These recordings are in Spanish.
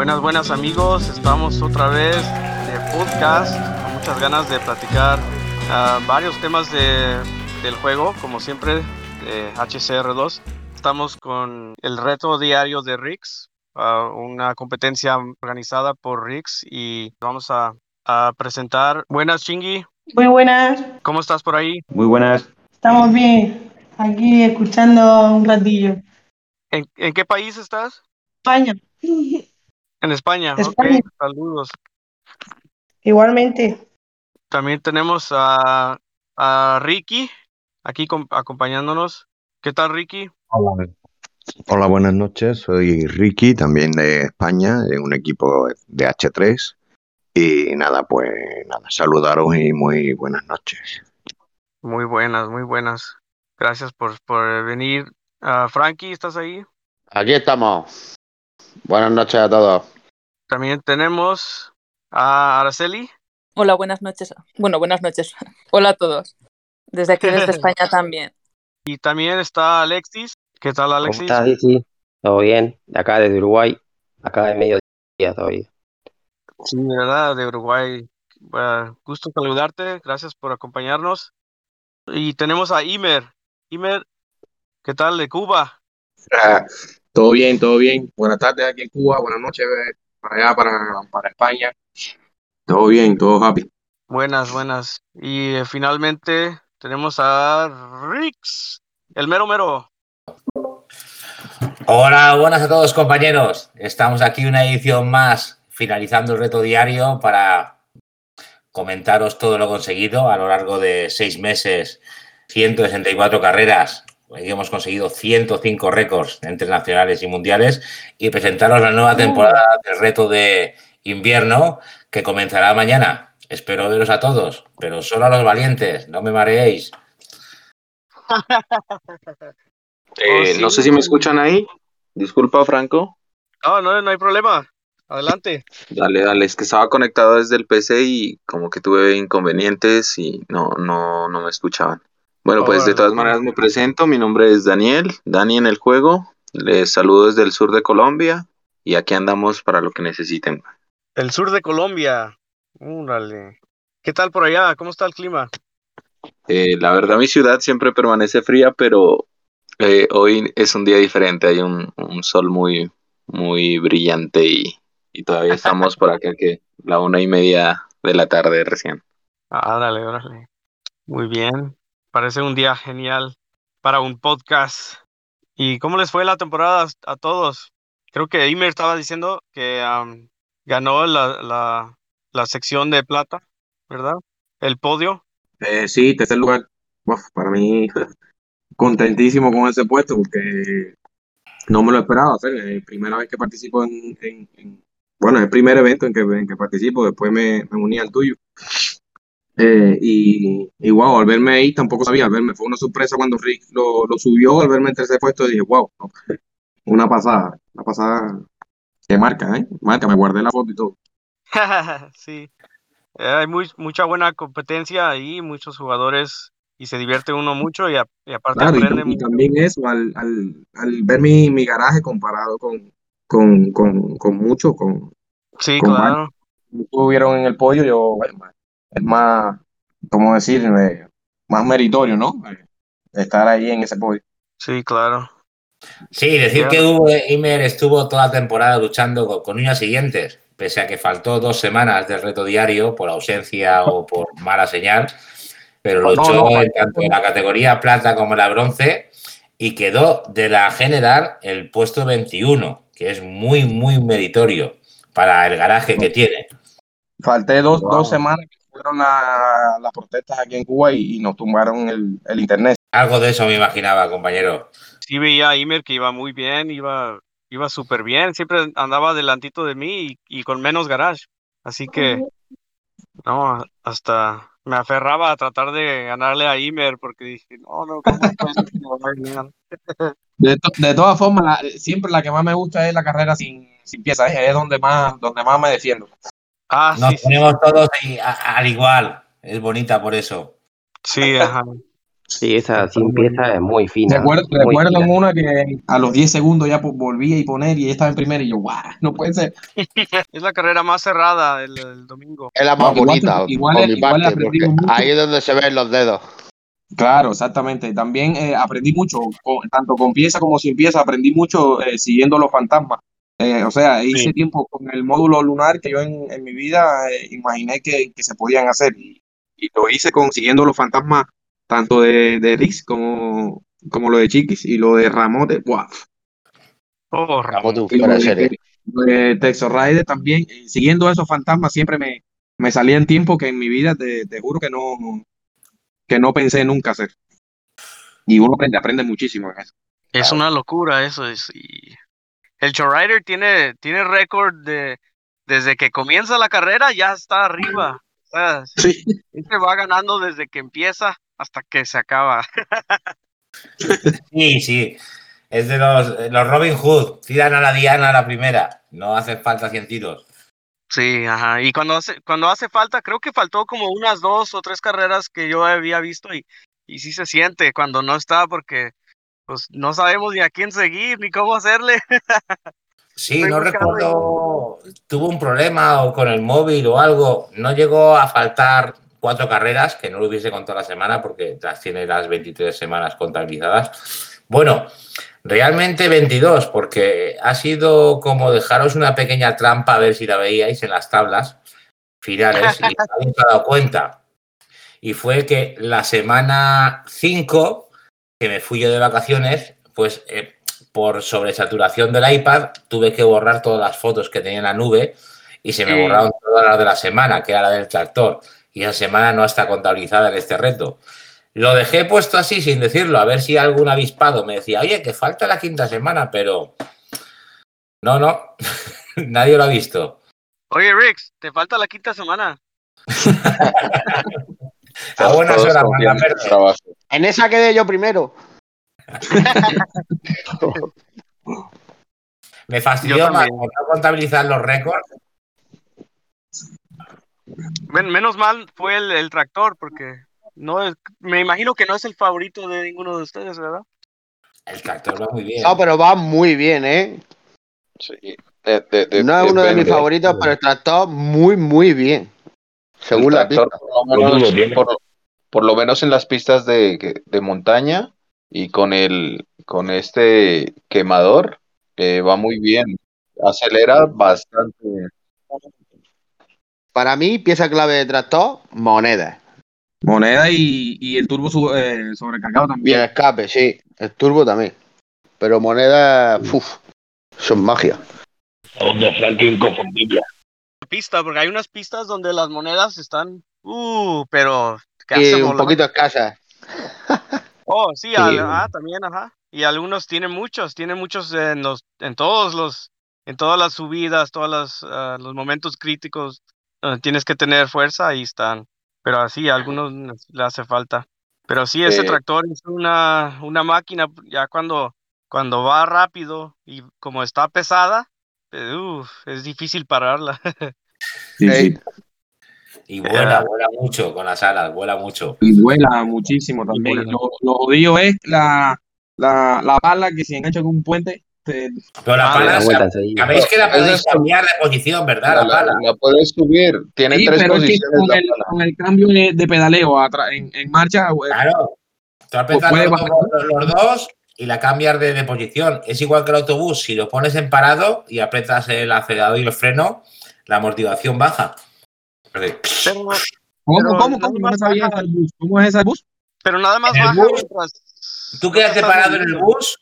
Buenas, buenas amigos, estamos otra vez de podcast, con muchas ganas de platicar uh, varios temas de, del juego, como siempre, de HCR2. Estamos con el reto diario de Rix, uh, una competencia organizada por Rix y vamos a, a presentar. Buenas, Chingy. Muy buenas. ¿Cómo estás por ahí? Muy buenas. Estamos bien, aquí escuchando un ratillo. ¿En, en qué país estás? España. En España. España. Ok, saludos. Igualmente. También tenemos a, a Ricky aquí com- acompañándonos. ¿Qué tal, Ricky? Hola. Hola, buenas noches. Soy Ricky, también de España, de un equipo de H3. Y nada, pues nada, saludaros y muy buenas noches. Muy buenas, muy buenas. Gracias por, por venir. Ah, Frankie, ¿estás ahí? Aquí estamos. Buenas noches a todos. También tenemos a Araceli. Hola, buenas noches. Bueno, buenas noches. Hola a todos. Desde aquí, desde España también. Y también está Alexis. ¿Qué tal, ¿Cómo Alexis? estás, Dizzy? ¿Todo bien? De acá, desde Uruguay. Acá de mediodía todavía. Sí, de verdad, de Uruguay. Gusto saludarte. Gracias por acompañarnos. Y tenemos a Imer. Imer, ¿qué tal de Cuba? Ah, todo bien, todo bien. Buenas tardes aquí en Cuba, buenas noches para allá, para, para España. Todo bien, todo happy. Buenas, buenas. Y eh, finalmente tenemos a Rix, el mero mero. Hola, buenas a todos compañeros. Estamos aquí una edición más, finalizando el reto diario para comentaros todo lo conseguido a lo largo de seis meses, 164 carreras. Hemos conseguido 105 récords entre nacionales y mundiales y presentaros la nueva temporada del reto de invierno que comenzará mañana. Espero veros a todos, pero solo a los valientes, no me mareéis. Eh, no sé si me escuchan ahí. Disculpa, Franco. No, no, no hay problema. Adelante. Dale, dale, es que estaba conectado desde el PC y como que tuve inconvenientes y no, no, no me escuchaban. Bueno, pues de todas maneras me presento. Mi nombre es Daniel, Dani en el juego. Les saludo desde el sur de Colombia y aquí andamos para lo que necesiten. El sur de Colombia. Órale. ¿Qué tal por allá? ¿Cómo está el clima? Eh, la verdad, mi ciudad siempre permanece fría, pero eh, hoy es un día diferente. Hay un, un sol muy, muy brillante y, y todavía estamos por acá que la una y media de la tarde recién. Ah, órale, órale. Muy bien. Parece un día genial para un podcast. ¿Y cómo les fue la temporada a todos? Creo que Imer estaba diciendo que am, ganó la, la, la sección de plata, ¿verdad? El podio. Eh, sí, tercer lugar. Uf, para mí, contentísimo con ese puesto porque no me lo esperaba hacer. Es primera vez que participo en, en- en- bueno, es el primer evento en que, en que participo, después me, me uní al tuyo. Eh, y, y wow, al verme ahí tampoco sabía, al verme, fue una sorpresa cuando Rick lo, lo subió, al verme en tercer puesto dije, wow, una pasada, una pasada que marca, ¿eh? Marca, me guardé la foto y todo. Sí. Eh, hay muy, mucha buena competencia ahí, muchos jugadores y se divierte uno mucho y, a- y aparte Claro, aprende tam- y mucho. también eso, al, al, al ver mi, mi garaje comparado con, con, con, con muchos, con, Sí, con claro. estuvieron en el podio, yo, bueno, es más, ¿cómo decir? Eh, más meritorio, ¿no? Eh, estar ahí en ese podio. Sí, claro. Sí, decir que Hugo Imer estuvo toda la temporada luchando con, con uñas y dientes, pese a que faltó dos semanas del reto diario por ausencia o por mala señal, pero No, luchó no, en tanto en la categoría plata como en la bronce y quedó de la general el puesto 21, que es muy, muy meritorio para el garaje que tiene. Falté dos, Wow. dos semanas que fueron la- las protestas aquí en Cuba y, y nos tumbaron el, el internet. Algo de eso me imaginaba, compañero. Sí veía a Imer que iba muy bien, iba, iba súper bien, siempre andaba delantito de mí y, y con menos garage. Así que, no, hasta me aferraba a tratar de ganarle a Imer porque dije, no, no, ¿cómo ganar? De, to- de todas formas, la- siempre la que más me gusta es la carrera sin, sin piezas, ¿eh? es donde más, donde más me defiendo. Ah, Nos sí, sí, ponemos todos ahí a- al igual. Es bonita por eso. sí, ajá. Sí, esa sin pieza es muy fina. Recuerdo, muy recuerdo fina. en una que a los 10 segundos ya volvía y poner y estaba en primera y yo, guau, no puede ser. Es la carrera más cerrada el, el domingo. Es la más No, bonita, igual por mi igual parte, porque aprendimos mucho. ahí es donde se ven los dedos. Claro, exactamente. También eh, aprendí mucho, con- tanto con pieza como sin pieza, aprendí mucho eh, siguiendo los fantasmas. Eh, o sea, hice Sí. tiempo con el módulo lunar que yo en, en mi vida eh, imaginé que, que se podían hacer. Y, y lo hice con siguiendo los fantasmas tanto de, de Rix como, como lo de Chiquis y lo de Ramote. ¡Buah! Oh, serie. lo de Texas Rider también. eh, Siguiendo esos fantasmas siempre me, me salían tiempos que en mi vida te, te juro que no, que no pensé nunca hacer. Y uno aprende, aprende muchísimo en eso. Es una locura eso. Es, y el Rider tiene, tiene récord de desde que comienza la carrera ya está arriba. O sea, Sí. siempre va ganando desde que empieza hasta que se acaba. Sí, sí. Es de los, los Robin Hood. Tiran a la Diana a la primera. No hace falta 100 tiros. Sí, ajá. Y cuando hace, cuando hace falta, creo que faltó como unas dos o tres carreras que yo había visto y, y sí se siente cuando no está porque pues no sabemos ni a quién seguir ni cómo hacerle. Sí, Estoy no recuerdo. Tuvo un problema o con el móvil o algo. No llegó a faltar cuatro carreras, que no lo hubiese contado la semana porque las tiene las 23 semanas contabilizadas. Bueno, realmente 22, porque ha sido como dejaros una pequeña trampa a ver si la veíais en las tablas finales y no habéis dado cuenta. Y fue que la semana 5, que me fui yo de vacaciones, pues eh, por sobresaturación del iPad tuve que borrar todas las fotos que tenía en la nube y se me Sí. borraron todas las de la semana, que era la del tractor. Y esa semana no está contabilizada en este reto. Lo dejé puesto así sin decirlo, a ver si algún avispado me decía, oye, que falta la quinta semana, pero no, no, nadie lo ha visto. Oye, Rix, te falta la quinta semana. A buenas horas, manda. En esa quedé yo primero. Me fastidió más no contabilizar los récords. Men- menos mal fue el, el tractor porque no es- me imagino que no es el favorito de ninguno de ustedes, ¿verdad? El tractor va muy bien. No, pero va muy bien, ¿eh? Sí. De- de- de- No es uno de mis favoritos, pero el tractor muy, muy bien. Según El la pista. por lo menos, Lo tiene. por, por lo menos en las pistas de, de montaña y con el con este quemador eh, va muy bien. Acelera bastante. Para mí, pieza clave de tractor, moneda. Moneda y, y el turbo su- eh, sobrecargado Bien también. escape, sí. El turbo también. Pero moneda, uff, son magia. Pista, porque hay unas pistas donde las monedas están, uh, pero Y hacen un poquito escasa. Oh, sí, Sí. al- ah, también, ajá. Y algunos tienen muchos, tienen muchos en los, en todos los, en todas las subidas, todos los, ah, los momentos críticos, donde tienes que tener fuerza, ahí están. Pero así, a algunos le hace falta. Pero sí, ese Eh, tractor es una, una máquina, ya cuando, cuando va rápido y como está pesada, eh, uf, es difícil pararla. Sí, sí. Y vuela, vuela mucho con las alas, vuela mucho. Y vuela muchísimo también. vuela. Lo, lo jodido es la, la, la bala que se engancha con un puente. te- Pero la Ah, pala, la sabéis que la podéis cambiar de posición, ¿verdad? La, La pala. la puedes subir. Tiene Sí, tres pero es que posiciones con la el, pala. con el cambio de, de pedaleo atra- en, en marcha, eh, Claro. Tú apretas puede los, bajar. dos- los dos y la cambias de, de posición. Es igual que el autobús. Si lo pones en parado y apretas el acelerador y el freno, la amortiguación baja. Pero, ¿cómo, Pero cómo, nada cómo? No más me sabía baja. ese bus. ¿Cómo es ese bus? pero nada más el baja bus, mientras Tú estás parado en el bus.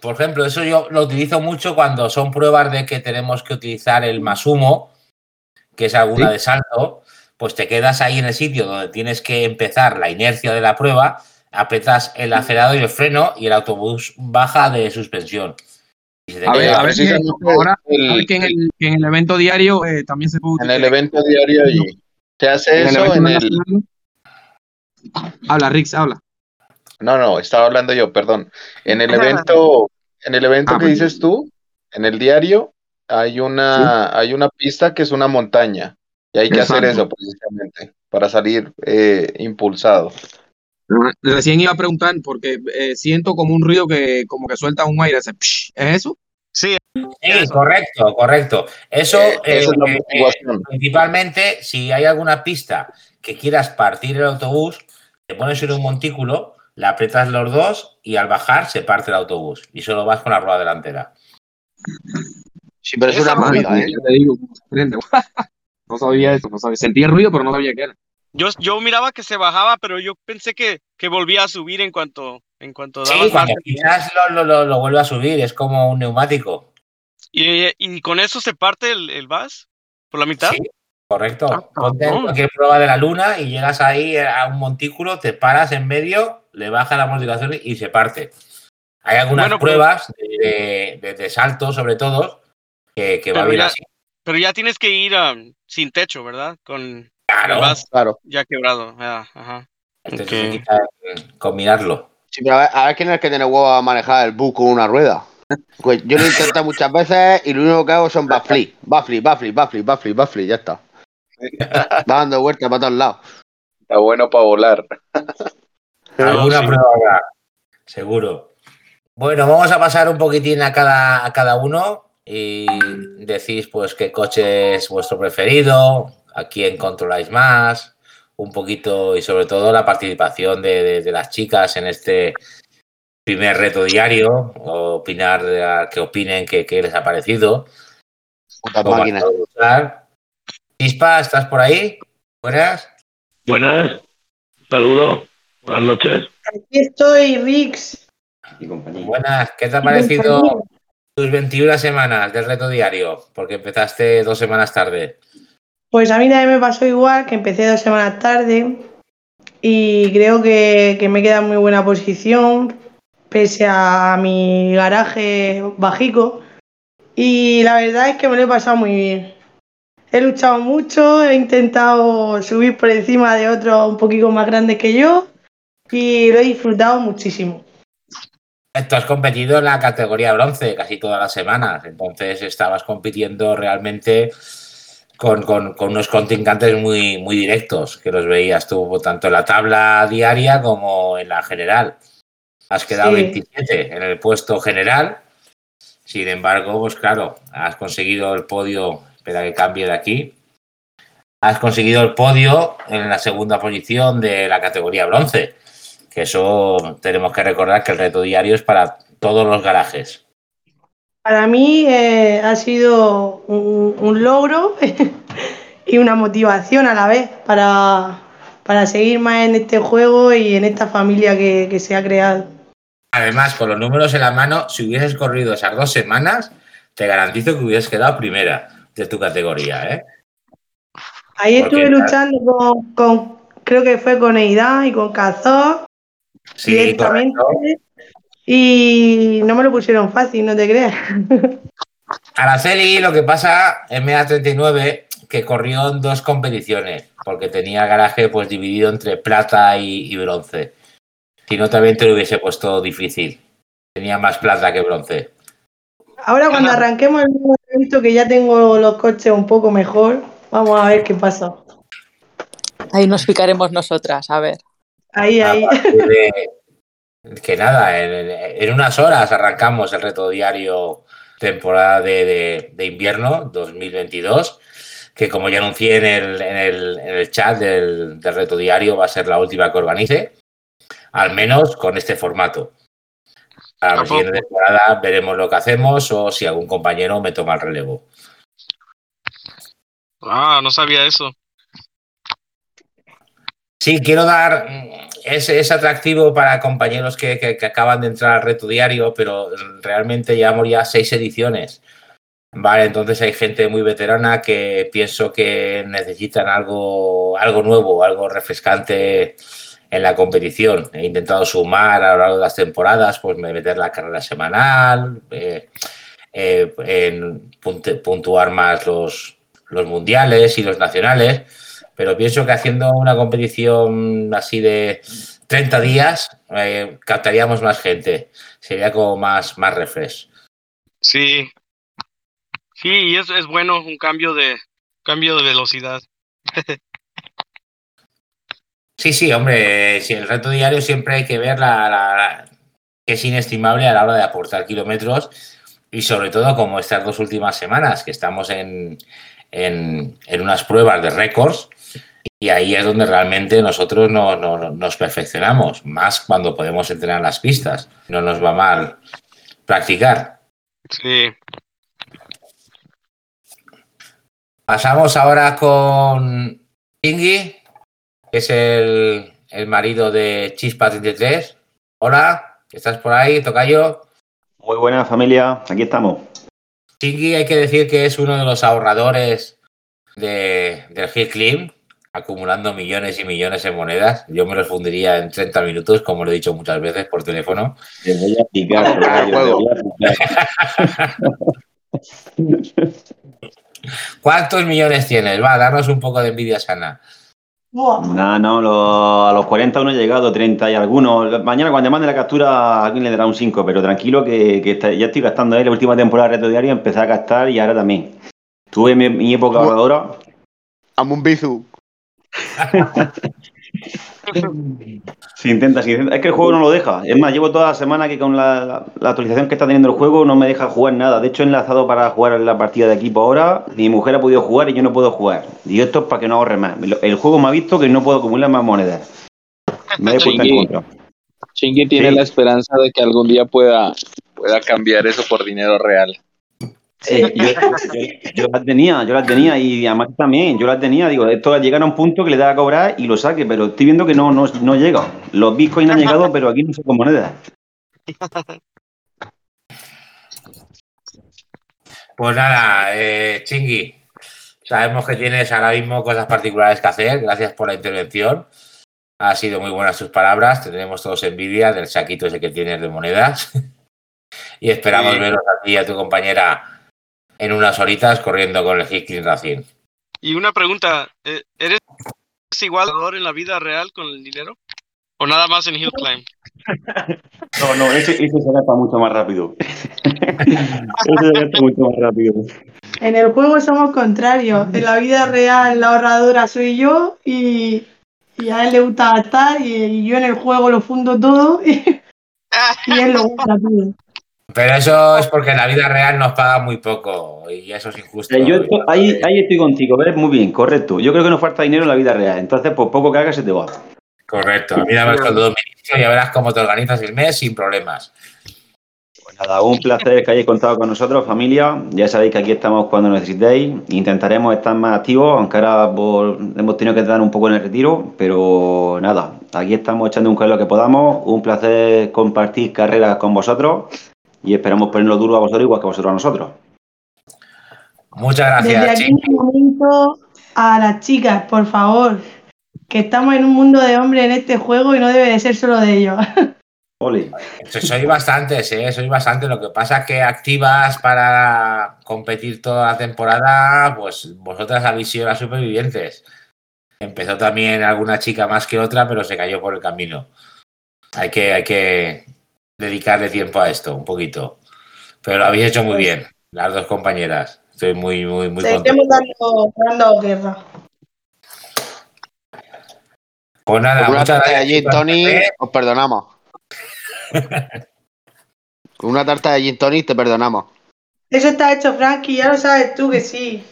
Por ejemplo, eso yo lo utilizo mucho cuando son pruebas de que tenemos que utilizar el más humo, que es alguna Sí. de salto, pues te quedas ahí en el sitio donde tienes que empezar la inercia de la prueba, apretas el acelerador y el freno y el autobús baja de suspensión. A ver, a ver si ahora, el- que en el, que en el evento diario eh, también se puede En el evento diario y se hace En eso en el. Habla, Rix, habla. No, no, estaba hablando yo, perdón. En el evento, en el evento Ah, que dices tú, en el diario, hay una, hay una pista que es una montaña. Y hay que hacer eso precisamente, para salir eh, impulsado. Recién iba a preguntar porque eh, siento como un ruido que como que suelta un aire. ¿Es eso? Sí, Sí, correcto, correcto. Eso, Eh, eh, es la eh, motivación. principalmente, si hay alguna pista que quieras partir el autobús, te pones en un montículo, le aprietas los dos y al bajar se parte el autobús y solo vas con la rueda delantera. Sí, pero es Esa una movida, ¿eh? Ya te digo. No sabía eso, no sabía. Sentía el ruido, pero no sabía qué era. Yo, yo miraba que se bajaba, pero yo pensé que, que volvía a subir en cuanto, en cuanto daba Sí, cuando pisas lo, lo, lo, lo vuelve a subir, es como un neumático. y, y con eso se parte el, el vas por la mitad. Sí, correcto. Ah, Ponte en cualquier prueba de la luna y llegas ahí a un montículo, te paras en medio, le bajas la amortiguación y se parte. Hay algunas Bueno, pero- pruebas de, de- de salto, sobre todo, que, que va Pero bien ya- así. Pero ya tienes que ir um, sin techo, ¿verdad? Con Claro, vas Claro. ya quebrado. Ah, ajá. ok. se quita en combinarlo. Sí, pero a ver, a ver quién es el que tiene huevo a manejar el bus con una rueda. Pues yo lo he intentado muchas veces y lo único que hago son backflip, backflip, backflip, backflip, backflip, backflip, ya está. Va dando vueltas para todos lados. Está bueno para volar. Alguna sí. prueba habrá, seguro. Bueno, vamos a pasar un poquitín a cada, a cada uno y decís pues qué coche es vuestro preferido, a quién controláis más, un poquito y sobre todo la participación de, de- de las chicas en este primer reto diario, opinar, eh, que opinen qué, qué les ha parecido. Luchar. Chispa, ¿estás por ahí? Buenas. Buenas, saludos, buenas noches. Aquí estoy, Rix. Buenas, ¿qué te ha parecido tus 21 semanas del reto diario? Porque empezaste dos semanas tarde. Pues a mí también me pasó igual, que empecé dos semanas tarde y creo que, que me queda muy buena posición, pese a mi garaje bajico. Y la verdad es que me lo he pasado muy bien. He luchado mucho, he intentado subir por encima de otros un poquito más grandes que yo y lo he disfrutado muchísimo. Tú has competido en la categoría bronce casi todas las semanas, entonces estabas compitiendo realmente con, con- con unos contrincantes muy, muy directos, que los veías tú tanto en la tabla diaria como en la general. Has quedado Sí. 27 en el puesto general, sin embargo, pues claro, has conseguido el podio, espera que cambie de aquí, has conseguido el podio en la segunda posición de la categoría bronce, que eso tenemos que recordar que el reto diario es para todos los garajes. Para mí eh, ha sido un, un logro y una motivación a la vez para, para seguir más en este juego y en esta familia que, que se ha creado. Además, con los números en la mano, si hubieses corrido esas dos semanas, te garantizo que hubieses quedado primera de tu categoría, ¿eh? Ahí Porque estuve luchando con, con- creo que fue con Eidán y con Cazor Sí, directamente correcto. Y no me lo pusieron fácil, no te creas. Araceli, lo que pasa en MEA 39, que corrió en dos competiciones, porque tenía garaje pues dividido entre plata y, y bronce. Si no, también te lo hubiese puesto difícil. Tenía más plata que bronce. Ahora cuando arranquemos el nuevo evento que ya tengo los coches un poco mejor, vamos a ver qué pasa. Ahí nos picaremos nosotras, a ver. Ahí, A ahí. partir de- que nada, en, en unas horas arrancamos el reto diario temporada de, de- de invierno 2022, que como ya anuncié en el, en el- en el chat del, del reto diario, va a ser la última que organice, al menos con este formato. A la siguiente temporada veremos lo que hacemos o si algún compañero me toma el relevo. Ah, no sabía eso. Sí, quiero dar. mm, Es, es atractivo para compañeros que, que- acaban de entrar al reto diario, pero realmente llevamos ya seis ediciones. Vale, entonces hay gente muy veterana que pienso que necesitan algo, algo nuevo, algo refrescante en la competición. He intentado sumar a lo largo de las temporadas, pues meter la carrera semanal, eh, eh, en puntuar más los, los mundiales y los nacionales pero pienso que haciendo una competición así de 30 días eh, captaríamos más gente. Sería como más, más refresh. Sí. Sí, y es, es bueno un cambio de cambio de velocidad. Sí, sí, hombre, si el reto diario siempre hay que ver la, la- la- que es inestimable a la hora de aportar kilómetros y sobre todo como estas dos últimas semanas que estamos en, en, en unas pruebas de récords y ahí es donde realmente nosotros no- no- nos perfeccionamos, más cuando podemos entrenar las pistas, no nos va mal practicar. Sí. Pasamos ahora con Ingi, que es el, el marido de Chispa 33. Hola, ¿estás por ahí, Tocayo? Muy buena familia, aquí estamos. Chingy hay que decir que es uno de los ahorradores de, del Hill Climb, acumulando millones y millones en monedas. Yo me los fundiría en 30 minutos, como lo he dicho muchas veces por teléfono. Te voy a picar. ¿Cuántos millones tienes? Va, danos un poco de envidia sana. No, no, lo- a los 40 uno he llegado, 30 y algunos. Mañana cuando mande la captura alguien le dará un 5, pero tranquilo que, que está- ya estoy gastando ahí la última temporada de Reto Diario, empecé a gastar y ahora también. Tuve mi, mi época ahorradora. Amo un bizu. Se intenta, intenta. Es que el juego no lo deja. Es más, llevo toda la semana que con la, la- la actualización que está teniendo el juego no me deja jugar nada. De hecho, he enlazado para jugar la partida de equipo ahora. Mi mujer ha podido jugar y yo no puedo jugar. Y esto es para que no ahorre más. El juego me ha visto que no puedo acumular más monedas. Me he puesto en contra. Chingui tiene Sí. la esperanza de que algún día pueda, pueda cambiar eso por dinero real. Sí, yo, yo- yo las tenía, yo las tenía y además también, yo las tenía, digo, esto llegar a un punto que le da a cobrar y lo saque, pero estoy viendo que no, no, no llega. Los bitcoins han llegado, pero aquí no sé con monedas. Pues nada, eh, Chingui, sabemos que tienes ahora mismo cosas particulares que hacer. Gracias por la intervención. Ha sido muy buenas tus palabras. Te tenemos todos envidia del saquito ese que tienes de monedas. y esperamos Sí. veros a ti y a tu compañera en unas horitas corriendo con el Hickling Racing. Y una pregunta, eh, ¿eres igual en la vida real con el dinero? ¿O nada más en Hill Climb? No, no, ese, ese se gasta mucho más rápido. ese se gasta mucho más rápido. En el juego somos contrarios. En la vida real la ahorradora soy yo y, y a él le gusta gastar y, y yo en el juego lo fundo todo y, y él lo gusta todo. Pero eso es porque en la vida real nos paga muy poco y eso es injusto. Eh, yo esto- ahí, ahí estoy contigo, ¿ves? Muy bien, correcto. Yo creo que nos falta dinero en la vida real. Entonces, por poco que hagas, se te va. Correcto. A mí dame el sueldo de un ministro y ya verás cómo te organizas el mes sin problemas. Nada, un placer que hayáis contado con nosotros, familia. Ya sabéis que aquí estamos cuando necesitéis. Intentaremos estar más activos, aunque ahora por- hemos tenido que dar un poco en el retiro, pero nada, aquí estamos echando un lo que podamos. Un placer compartir carreras con vosotros y esperamos ponerlo duro a vosotros igual que vosotros a nosotros. Muchas Desde gracias, aquí un momento a las chicas, por favor, que estamos en un mundo de hombres en este juego y no debe de ser solo de ellos. Ole. So- Soy bastantes, ¿eh? Soy bastante. Lo que pasa es que activas para competir toda la temporada, pues vosotras habéis sido las supervivientes. Empezó también alguna chica más que otra, pero se cayó por el camino. Hay que, hay que dedicarle tiempo a esto, un poquito. Pero lo habéis hecho muy bien, las dos compañeras. Estoy muy, muy, muy contento. Seguiremos dando, dando guerra. Pues nada, Con una muchas tarta de gracias. gin chicos. tonic, os perdonamos. Con una tarta de gin tonic te perdonamos. Eso está hecho, Frankie, ya lo sabes tú que sí.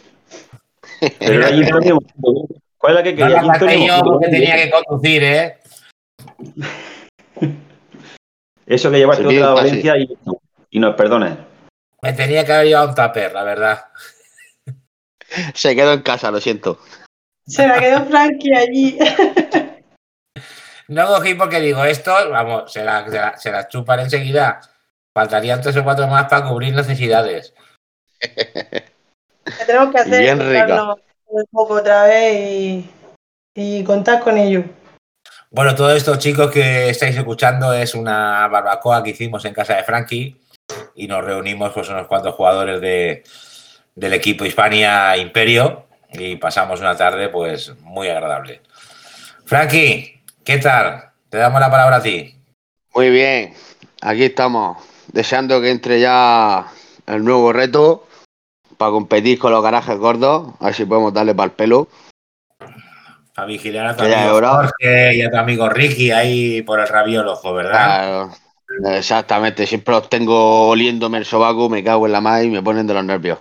Pero la gin tonic, ¿Cuál es la que No quería? la Gin gasté tonic, yo porque tenía que conducir, ¿eh? Eso que llevaste Sí, otra a casi. Valencia y, y nos perdones. Me tenía que haber llevado un tupper, la verdad. Se quedó en casa, lo siento. Se la quedó Frankie allí. No cogí porque digo, esto, vamos, se la, se la, se la chupan enseguida. Faltarían tres o cuatro más para cubrir necesidades. Que tenemos que hacer Bien rica. un poco otra vez y, y contar con ellos. Bueno, todo esto, chicos, que estáis escuchando es una barbacoa que hicimos en casa de Frankie y nos reunimos pues unos cuantos jugadores de, del equipo Hispania Imperio y pasamos una tarde pues muy agradable. Frankie, ¿qué tal? Te damos la palabra a ti. Muy bien, aquí estamos, deseando que entre ya el nuevo reto para competir con los garajes gordos, a ver si podemos darle para el pelo. A vigilar a tu amigo. Jorge y a tu amigo Ricky ahí por el rabiol ojo, ¿verdad? Claro, exactamente. Siempre los tengo oliéndome el sobaco, me cago en la madre y me ponen de los nervios.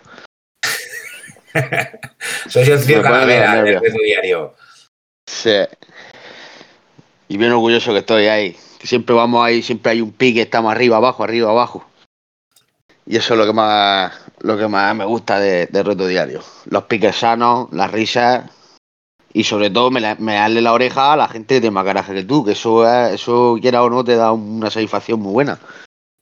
Soy el tío de reto diario. Sí. Y bien orgulloso que estoy ahí. Que siempre vamos ahí, siempre hay un pique, estamos arriba, abajo, arriba, abajo. Y eso es lo que más, lo que más me gusta de, de reto diario. Los piques sanos, las risas. Y sobre todo me, la- me darle la oreja a la gente tiene más garaje que tú, que eso, es- eso quiera o no, te da una satisfacción muy buena.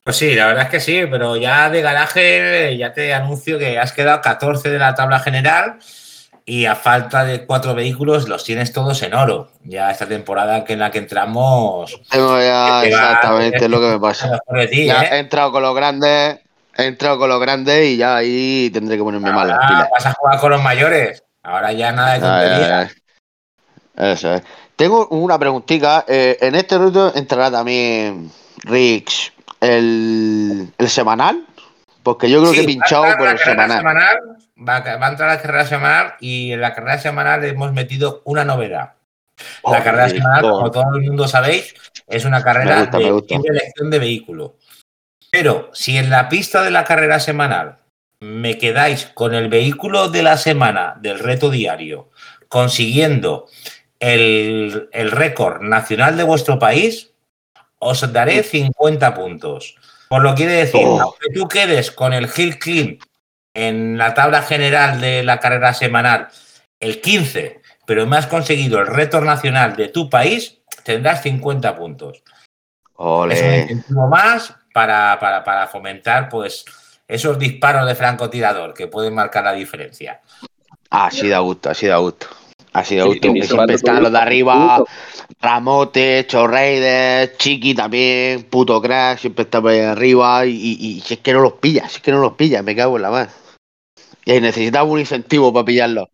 Pues sí, la verdad es que sí, pero ya de garaje ya te anuncio que has quedado 14 de la tabla general y a falta de cuatro vehículos los tienes todos en oro. Ya esta temporada que en la que entramos... Tengo ya que te va- exactamente lo que me pasa. mejor de ti, Ya ¿eh? he entrado con los grandes, he entrado con los grandes y ya ahí tendré que ponerme mal Ahora pilas. vas a jugar con los mayores. Ahora ya nada de tonterías. Eso es. Tengo una preguntita. eh, en este reto entrará también Rix el, el semanal. Porque yo creo Sí, que he pinchado por el carrera semanal. va, a- va a entrar la carrera semanal y en la carrera semanal hemos metido una novedad. La carrera Joder, semanal, joder. como todo el mundo sabéis, es una carrera gusta, de elección de vehículo. Pero si en la pista de la carrera semanal me quedáis con el vehículo de la semana del reto diario, consiguiendo el, el récord nacional de vuestro país, os daré 50 puntos. Por lo quiere decir, Oh. aunque tú quedes con el Hill Clean en la tabla general de la carrera semanal el 15, pero me has conseguido el reto nacional de tu país, tendrás 50 puntos. Es un incentivo más para, para, para fomentar pues esos disparos de francotirador que pueden marcar la diferencia. Así da gusto, así da gusto. Así da Sí, gusto. y Que eso siempre están los de arriba. gusto. Ramote, Chorreides, Chiqui también, puto crack, siempre está por ahí arriba y, y- y si es que no los pilla, si es que no los pilla, me cago en la mano. Y necesitaba un incentivo para pillarlos.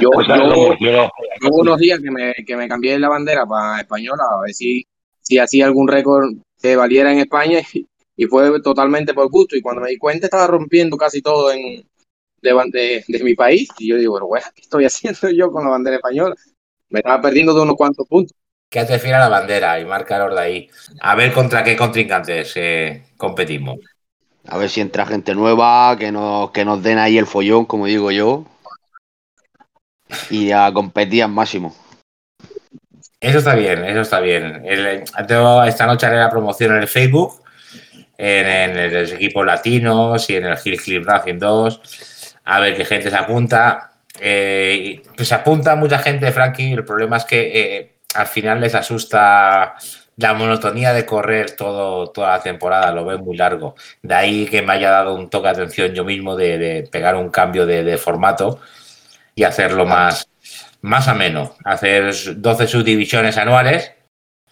Yo, Pues yo, murciélago. yo hubo unos días que me, que me cambié la bandera para española a ver si, si hacía algún récord que valiera en España y, y fue totalmente por gusto. Y cuando me di cuenta estaba rompiendo casi todo en, de, de, de mi país. Y yo digo, bueno, ¿qué estoy haciendo yo con la bandera española? Me estaba perdiendo de unos cuantos puntos. Que te a la bandera y márcalos de ahí. A ver contra qué contrincantes eh, competimos. A ver si entra gente nueva, que nos, que nos den ahí el follón, como digo yo. Y a competir al máximo. Eso está bien, eso está bien. El- tengo- esta noche haré la promoción en el Facebook, en, en los equipos latinos y en el Hill Clip Racing 2. A ver qué gente se apunta. Eh, pues se apunta mucha gente, Frankie. El problema es que eh, al final les asusta la monotonía de correr todo, toda la temporada, lo ven muy largo. De ahí que me haya dado un toque de atención yo mismo de, de pegar un cambio de, de formato y hacerlo más, más ameno. Hacer 12 subdivisiones anuales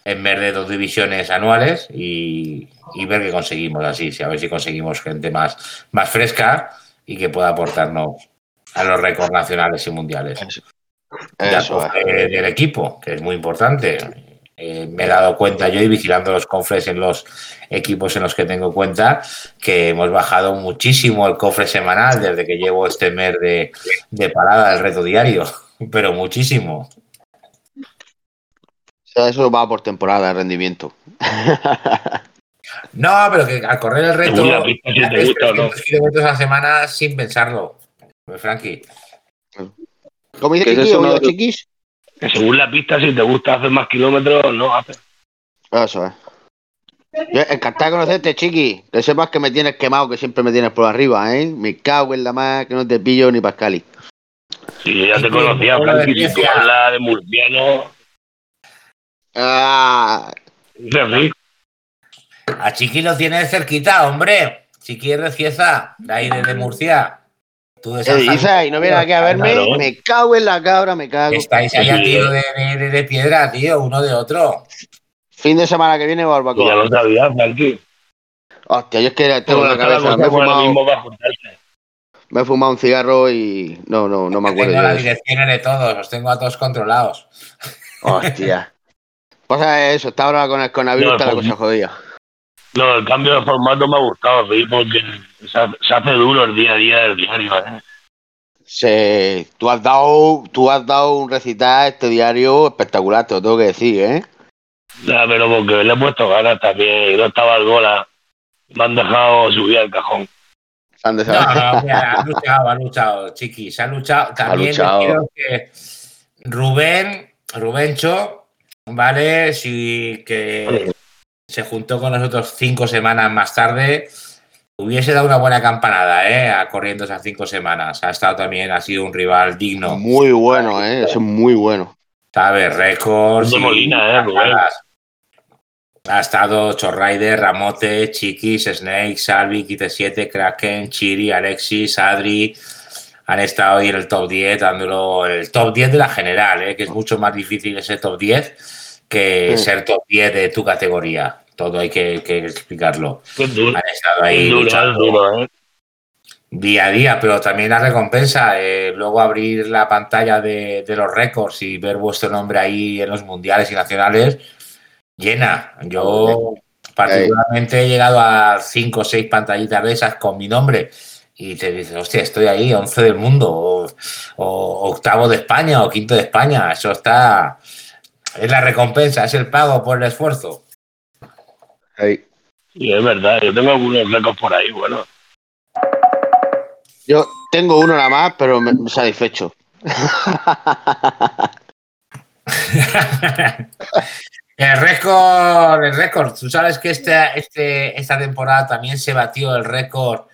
en vez de dos divisiones anuales y, y ver qué conseguimos así, a ver si conseguimos gente más, más fresca y que pueda aportarnos a los récords nacionales y mundiales. Eso eh, del equipo, que es muy importante. Eh, me he dado cuenta yo y vigilando los cofres en los equipos en los que tengo cuenta que hemos bajado muchísimo el cofre semanal desde que llevo este mes de, de parada del reto diario, pero muchísimo. O sea, eso va por temporada de rendimiento. No, pero que al correr el reto la pista, si te gusta no. 300 kilómetros a la semana sin pensarlo, pues, Frankie. ¿Cómo dice de los- chiquis? Que según la pista, si te gusta hacer más kilómetros, no haces. Eso es. Yo, encantado de conocerte, Chiqui. Que sepas que me tienes quemado, que siempre me tienes por arriba, ¿eh? Me cago en la más, que no te pillo ni Pascali. Sí, yo ya te conocía, de Frankie. Si tú hablas de murciano, Ah, dices rico. A Chiqui lo tienes cerquita, hombre. Chiqui es de Cieza, de ahí de, de Murcia. Tú de ¿qué San. Y no viene aquí a verme. Claro. Me cago en la cabra, me cago. Estáis ahí Sí, a sí, tiro eh. de, de- de piedra, tío, uno de otro. Fin de semana que viene, Ya barbacoa. lo sabías, Frankie. Hostia, yo es que tengo la cabeza. Me he, fumado, me he un cigarro y. No, no, no me acuerdo tengo las direcciones de todos, los tengo a todos controlados. Hostia. Pasa eso, está ahora con el coronavirus, No, está la pues- cosa jodida. No, el cambio de formato me ha gustado, sí, porque se hace, se hace duro el día a día del diario. ¿eh? Se, tú, has dado, tú has dado un recital a este diario espectacular, te lo tengo que decir, ¿eh? Ya, pero porque le he puesto ganas también y no estaba el gola. Me han dejado subir al cajón. Se han No, dejado- no, mira, ha luchado, ha luchado, Chiqui, se ha luchado. También luchado. creo que Rubén, Rubencho, ¿vale? Sí, que se juntó con nosotros cinco semanas más tarde. Hubiese dado una buena campanada, ¿eh? A corriendo esas cinco semanas. Ha estado también, ha sido un rival digno. Muy bueno, ¿eh? Es muy bueno. ¿Sabes? Récords. De Molina, ¿eh. Ha estado Chorraider, Ramote, Chiquis, Snake, Salvi, Kite 7, Kraken, Chiri, Alexis, Adri. Han estado ahí en el top 10, dándolo el top 10 de la general, ¿eh? que es mucho más difícil ese top 10 que Sí. ser top 10 de tu categoría. Todo hay que, que explicarlo. Es duro, Han estado ahí es duro, luchando es duro, ¿eh? día a día, pero también la recompensa. eh, luego abrir la pantalla de, de los récords y ver vuestro nombre ahí en los mundiales y nacionales, llena. Yo particularmente he llegado a cinco o seis pantallitas de esas con mi nombre y te dices, hostia, estoy ahí, 11 del mundo, o, o octavo de España, o quinto de España. Eso está... Es la recompensa, es el pago por el esfuerzo. Y es verdad, yo tengo algunos récords por ahí, bueno. Yo tengo uno nada más, pero me, me satisfecho. El récord, el récord. Tú sabes que este, este, esta temporada también se batió el récord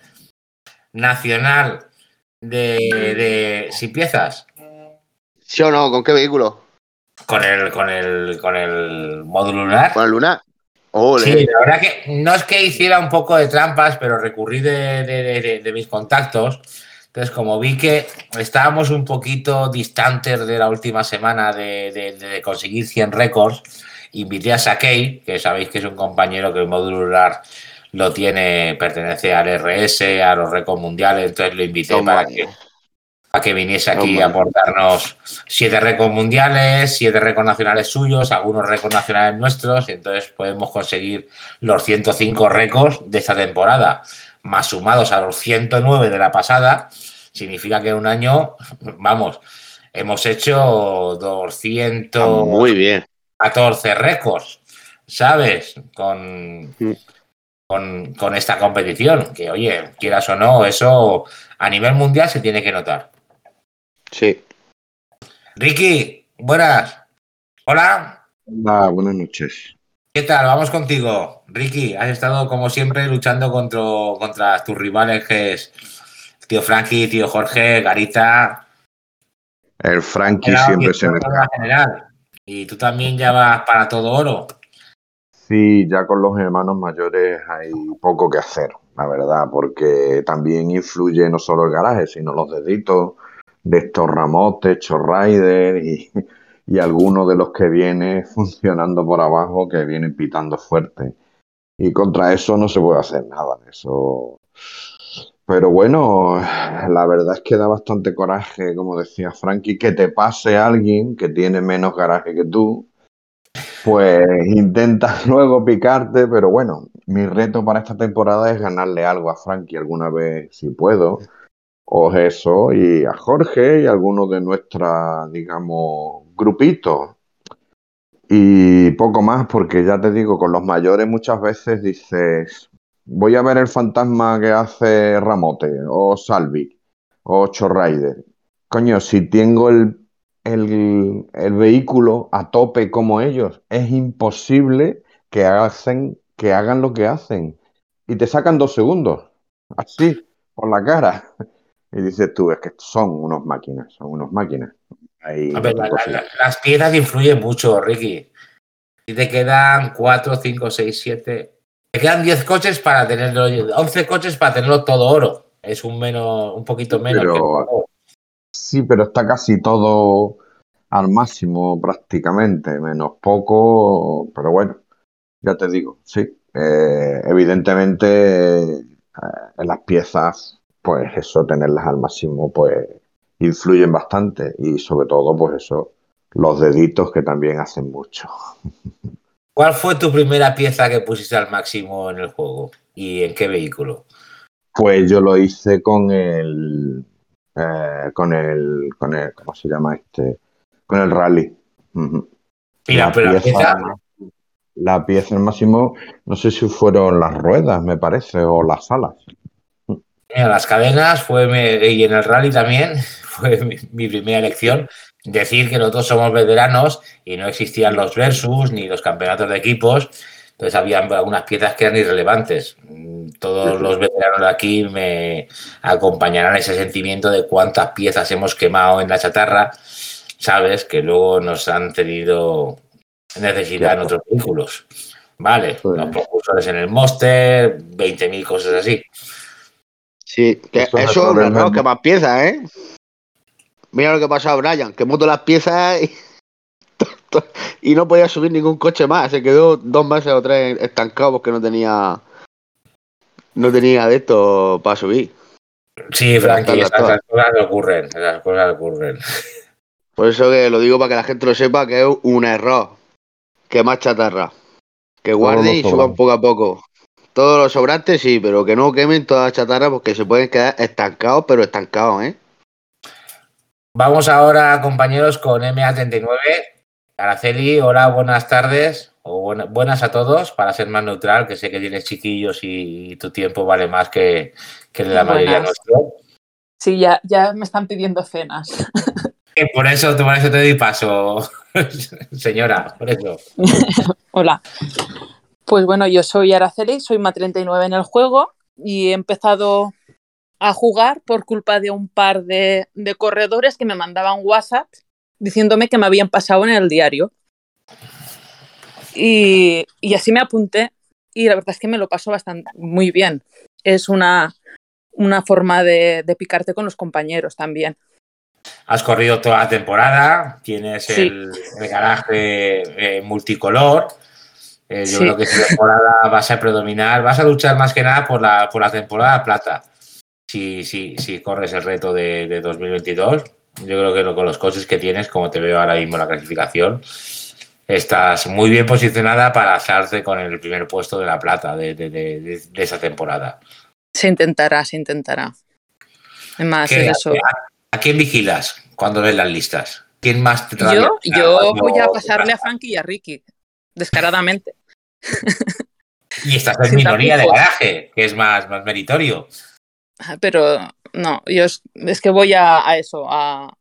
nacional de, de sin piezas. ¿Sí o no? ¿Con qué vehículo? Con el, con el, con el módulo lunar. ¿Con el lunar? Ole. Sí, la verdad que no es que hiciera un poco de trampas, pero recurrí de, de- de- de- de mis contactos. Entonces, como vi que estábamos un poquito distantes de la última semana de, conseguir 100 récords, invité a Sakei, que sabéis que es un compañero que el módulo lunar lo tiene, pertenece al RS, a los récords mundiales, entonces lo invité Toma. para que, para que viniese aquí a aportarnos siete récords mundiales, siete récords nacionales suyos, algunos récords nacionales nuestros, y entonces podemos conseguir los 105 récords de esta temporada, más sumados a los 109 de la pasada, significa que en un año, vamos, hemos hecho 200 Muy bien. 14 récords, ¿sabes? Con, con, con esta competición, que oye, quieras o no, eso a nivel mundial se tiene que notar. Sí. Ricky, buenas. Hola, Hola, buenas noches. ¿qué tal? Vamos contigo. Ricky, has estado como siempre luchando contra, contra tus rivales, que es tío Frankie, tío Jorge, Garita. El Frankie siempre se me general. Y tú también ya vas para todo oro. Sí, ya con los hermanos mayores hay poco que hacer, la verdad, porque también influye no solo el garaje, sino los deditos de estos ramotes, chorrider y, y algunos de los que vienen funcionando por abajo, que vienen pitando fuerte. Y contra eso no se puede hacer nada, eso. Pero bueno, la verdad es que da bastante coraje, como decía Frankie, que te pase alguien que tiene menos garaje que tú pues intenta luego picarte, pero bueno, mi reto para esta temporada es ganarle algo a Frankie alguna vez si puedo, o eso, y a Jorge y a algunos de nuestra, digamos, grupitos. Y poco más, porque ya te digo, con los mayores muchas veces dices, voy a ver el fantasma que hace Ramote, o Salvi, o Chorrider. Coño, si tengo el el, el vehículo a tope como ellos. Es imposible que, hacen, que hagan lo que hacen. Y te sacan dos segundos, así, por la cara. Y dices tú, es que son unos máquinas, son unos máquinas. Ahí A ver, la- la- las piezas influyen mucho, Ricky. Si te quedan 4, 5, 6, 7. Te quedan 10 coches para tenerlo, 11 coches para tenerlo todo oro. Es un menos, un poquito menos. Pero- que todo. Sí, pero está casi todo al máximo prácticamente, menos poco, pero bueno, ya te digo, sí. Eh, evidentemente, eh, en las piezas, pues eso, tenerlas al máximo, pues influyen bastante y sobre todo, pues eso, los deditos que también hacen mucho. ¿Cuál fue tu primera pieza que pusiste al máximo en el juego? ¿Y en qué vehículo? Pues yo lo hice con el, eh, con el, con el, ¿cómo se llama este? Con el rally. Mira, La pero la pieza, la pieza el máximo, no sé si fueron las ruedas, me parece, o las alas. Mira, las cadenas fue mi- y en el rally también fue mi, mi primera elección. Decir que nosotros somos veteranos y no existían los versus ni los campeonatos de equipos, entonces había algunas piezas que eran irrelevantes. Todos los veteranos de aquí me acompañarán ese sentimiento de cuántas piezas hemos quemado en la chatarra, sabes, que luego nos han tenido necesidad en otros vehículos. Vale, los propulsores en el Monster, 20.000 cosas así. Sí, que Eso eso, es problema. error, que más piezas, ¿eh? Mira lo que pasó a Brian, quemó todas las piezas y, y no podía subir ningún coche más. Se quedó dos meses o tres estancado porque no tenía no tenía de esto para subir. Sí, Frankie, esas, cosas ocurren, esas cosas ocurren. Por eso que lo digo para que la gente lo sepa que es un error. Que más chatarra. Que guarden lo y suban poco a poco. Todos los sobrantes sí, pero que no quemen toda la chatarra porque se pueden quedar estancados, pero estancados, ¿eh? Vamos ahora, compañeros, con MA39. Araceli, hola, buenas tardes. O buena- buenas a todos, para ser más neutral, que sé que tienes chiquillos y, tu tiempo vale más que, que el de la mayoría Buenas. nuestro. Sí, ya, ya me están pidiendo cenas. Y por eso, por eso te doy paso, señora, por eso. Hola. Pues bueno, yo soy Araceli, soy MA39 en el juego y he empezado a jugar por culpa de un par de, de corredores que me mandaban WhatsApp diciéndome que me habían pasado en el diario. Y, y así me apunté y la verdad es que me lo paso bastante muy bien. Es una, una forma de, de picarte con los compañeros también. Has corrido toda la temporada, tienes Sí. el, el garaje eh, multicolor. Eh, yo Sí. creo que esta temporada vas a predominar, vas a luchar más que nada por la, por la temporada plata. Si, si, si corres el reto de, de 2022, yo creo que con los coches que tienes, como te veo ahora mismo en la clasificación, estás muy bien posicionada para alzarte con el primer puesto de la plata de, de- de- esa temporada. Se intentará, se intentará. Es más, ¿Qué- es eso. a, a quién vigilas cuando ves las listas? ¿Quién más te? Yo, yo voy a pasarle a Frankie y a Ricky, descaradamente. Y estás en minoría de garaje, que es más, más meritorio. Ah, Pero no, yo es, es que voy a, a eso, a,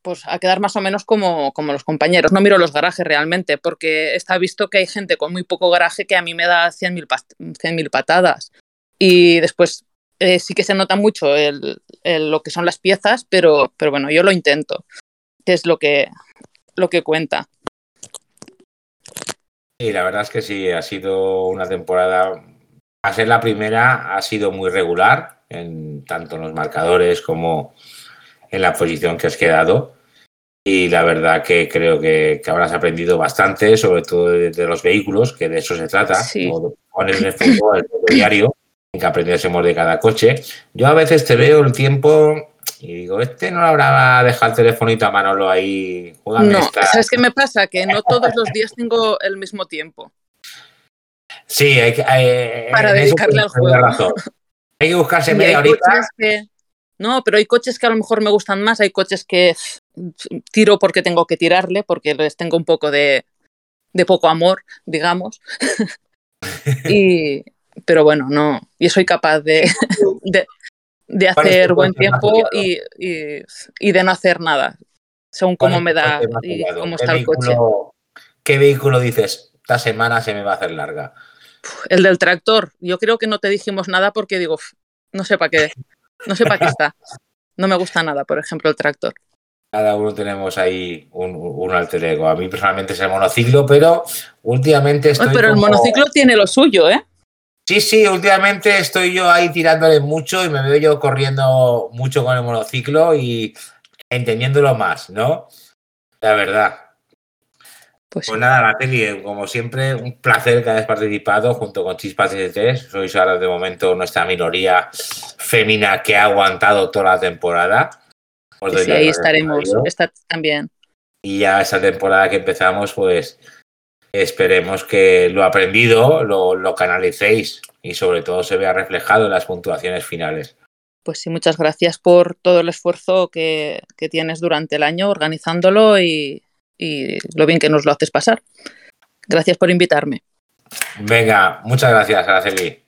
pues, a quedar más o menos como, como los compañeros. No miro los garajes realmente, porque está visto que hay gente con muy poco garaje que a mí me da 100.000 pas- 100.000 patadas. Y después eh, sí que se nota mucho el, el- lo que son las piezas, pero, pero bueno, yo lo intento, que es lo que, lo que cuenta. Y la verdad es que sí, ha sido una temporada, a ser la primera, ha sido muy regular, en, tanto en los marcadores como en la posición que has quedado. Y la verdad que creo que, que habrás aprendido bastante, sobre todo de, de los vehículos, que de eso se trata. Sí. Poner en el fútbol, el diario, en que aprendiésemos de cada coche. Yo a veces te veo el tiempo y digo, este no le habrá dejado el telefonito a Manolo ahí jugando No, esta. ¿sabes qué me pasa? Que no todos los días tengo el mismo tiempo. Sí, hay que. hay- Para dedicarle al juego. razón. Hay que buscarse Y media horita. que... No, pero hay coches que a lo mejor me gustan más, hay coches que tiro porque tengo que tirarle, porque les tengo un poco de, de poco amor, digamos. y, pero bueno, no, yo soy capaz de, de, de ¿Cuál es tu hacer buen tiempo y, y, y de no hacer nada, según ¿Cuál cómo me da y cómo ¿Qué está el coche. ¿Qué vehículo dices? Esta semana se me va a hacer larga. El del tractor, yo creo que no te dijimos nada porque digo, "Uf, no sé para qué, no sé para qué está. No me gusta nada, por ejemplo, el tractor. Cada uno tenemos ahí un, un alter ego. A mí personalmente es el monociclo, pero últimamente estoy. Pero el monociclo tiene lo suyo, ¿eh? Sí, sí, últimamente estoy yo ahí tirándole mucho y me veo yo corriendo mucho con el monociclo y entendiéndolo más, ¿no? La verdad. Pues, Pues nada, Natalie, como siempre, un placer que hayas participado junto con Chispas ST. Sois ahora de momento nuestra minoría femina que ha aguantado toda la temporada. Os doy sí, las ahí estaremos. Está también. Y ya esta temporada que empezamos, pues esperemos que lo aprendido lo, lo canalicéis y sobre todo se vea reflejado en las puntuaciones finales. pues sí, muchas gracias por todo el esfuerzo que, que tienes durante el año organizándolo y, y lo bien que nos lo haces pasar. Gracias por invitarme. Venga, muchas gracias, Araceli.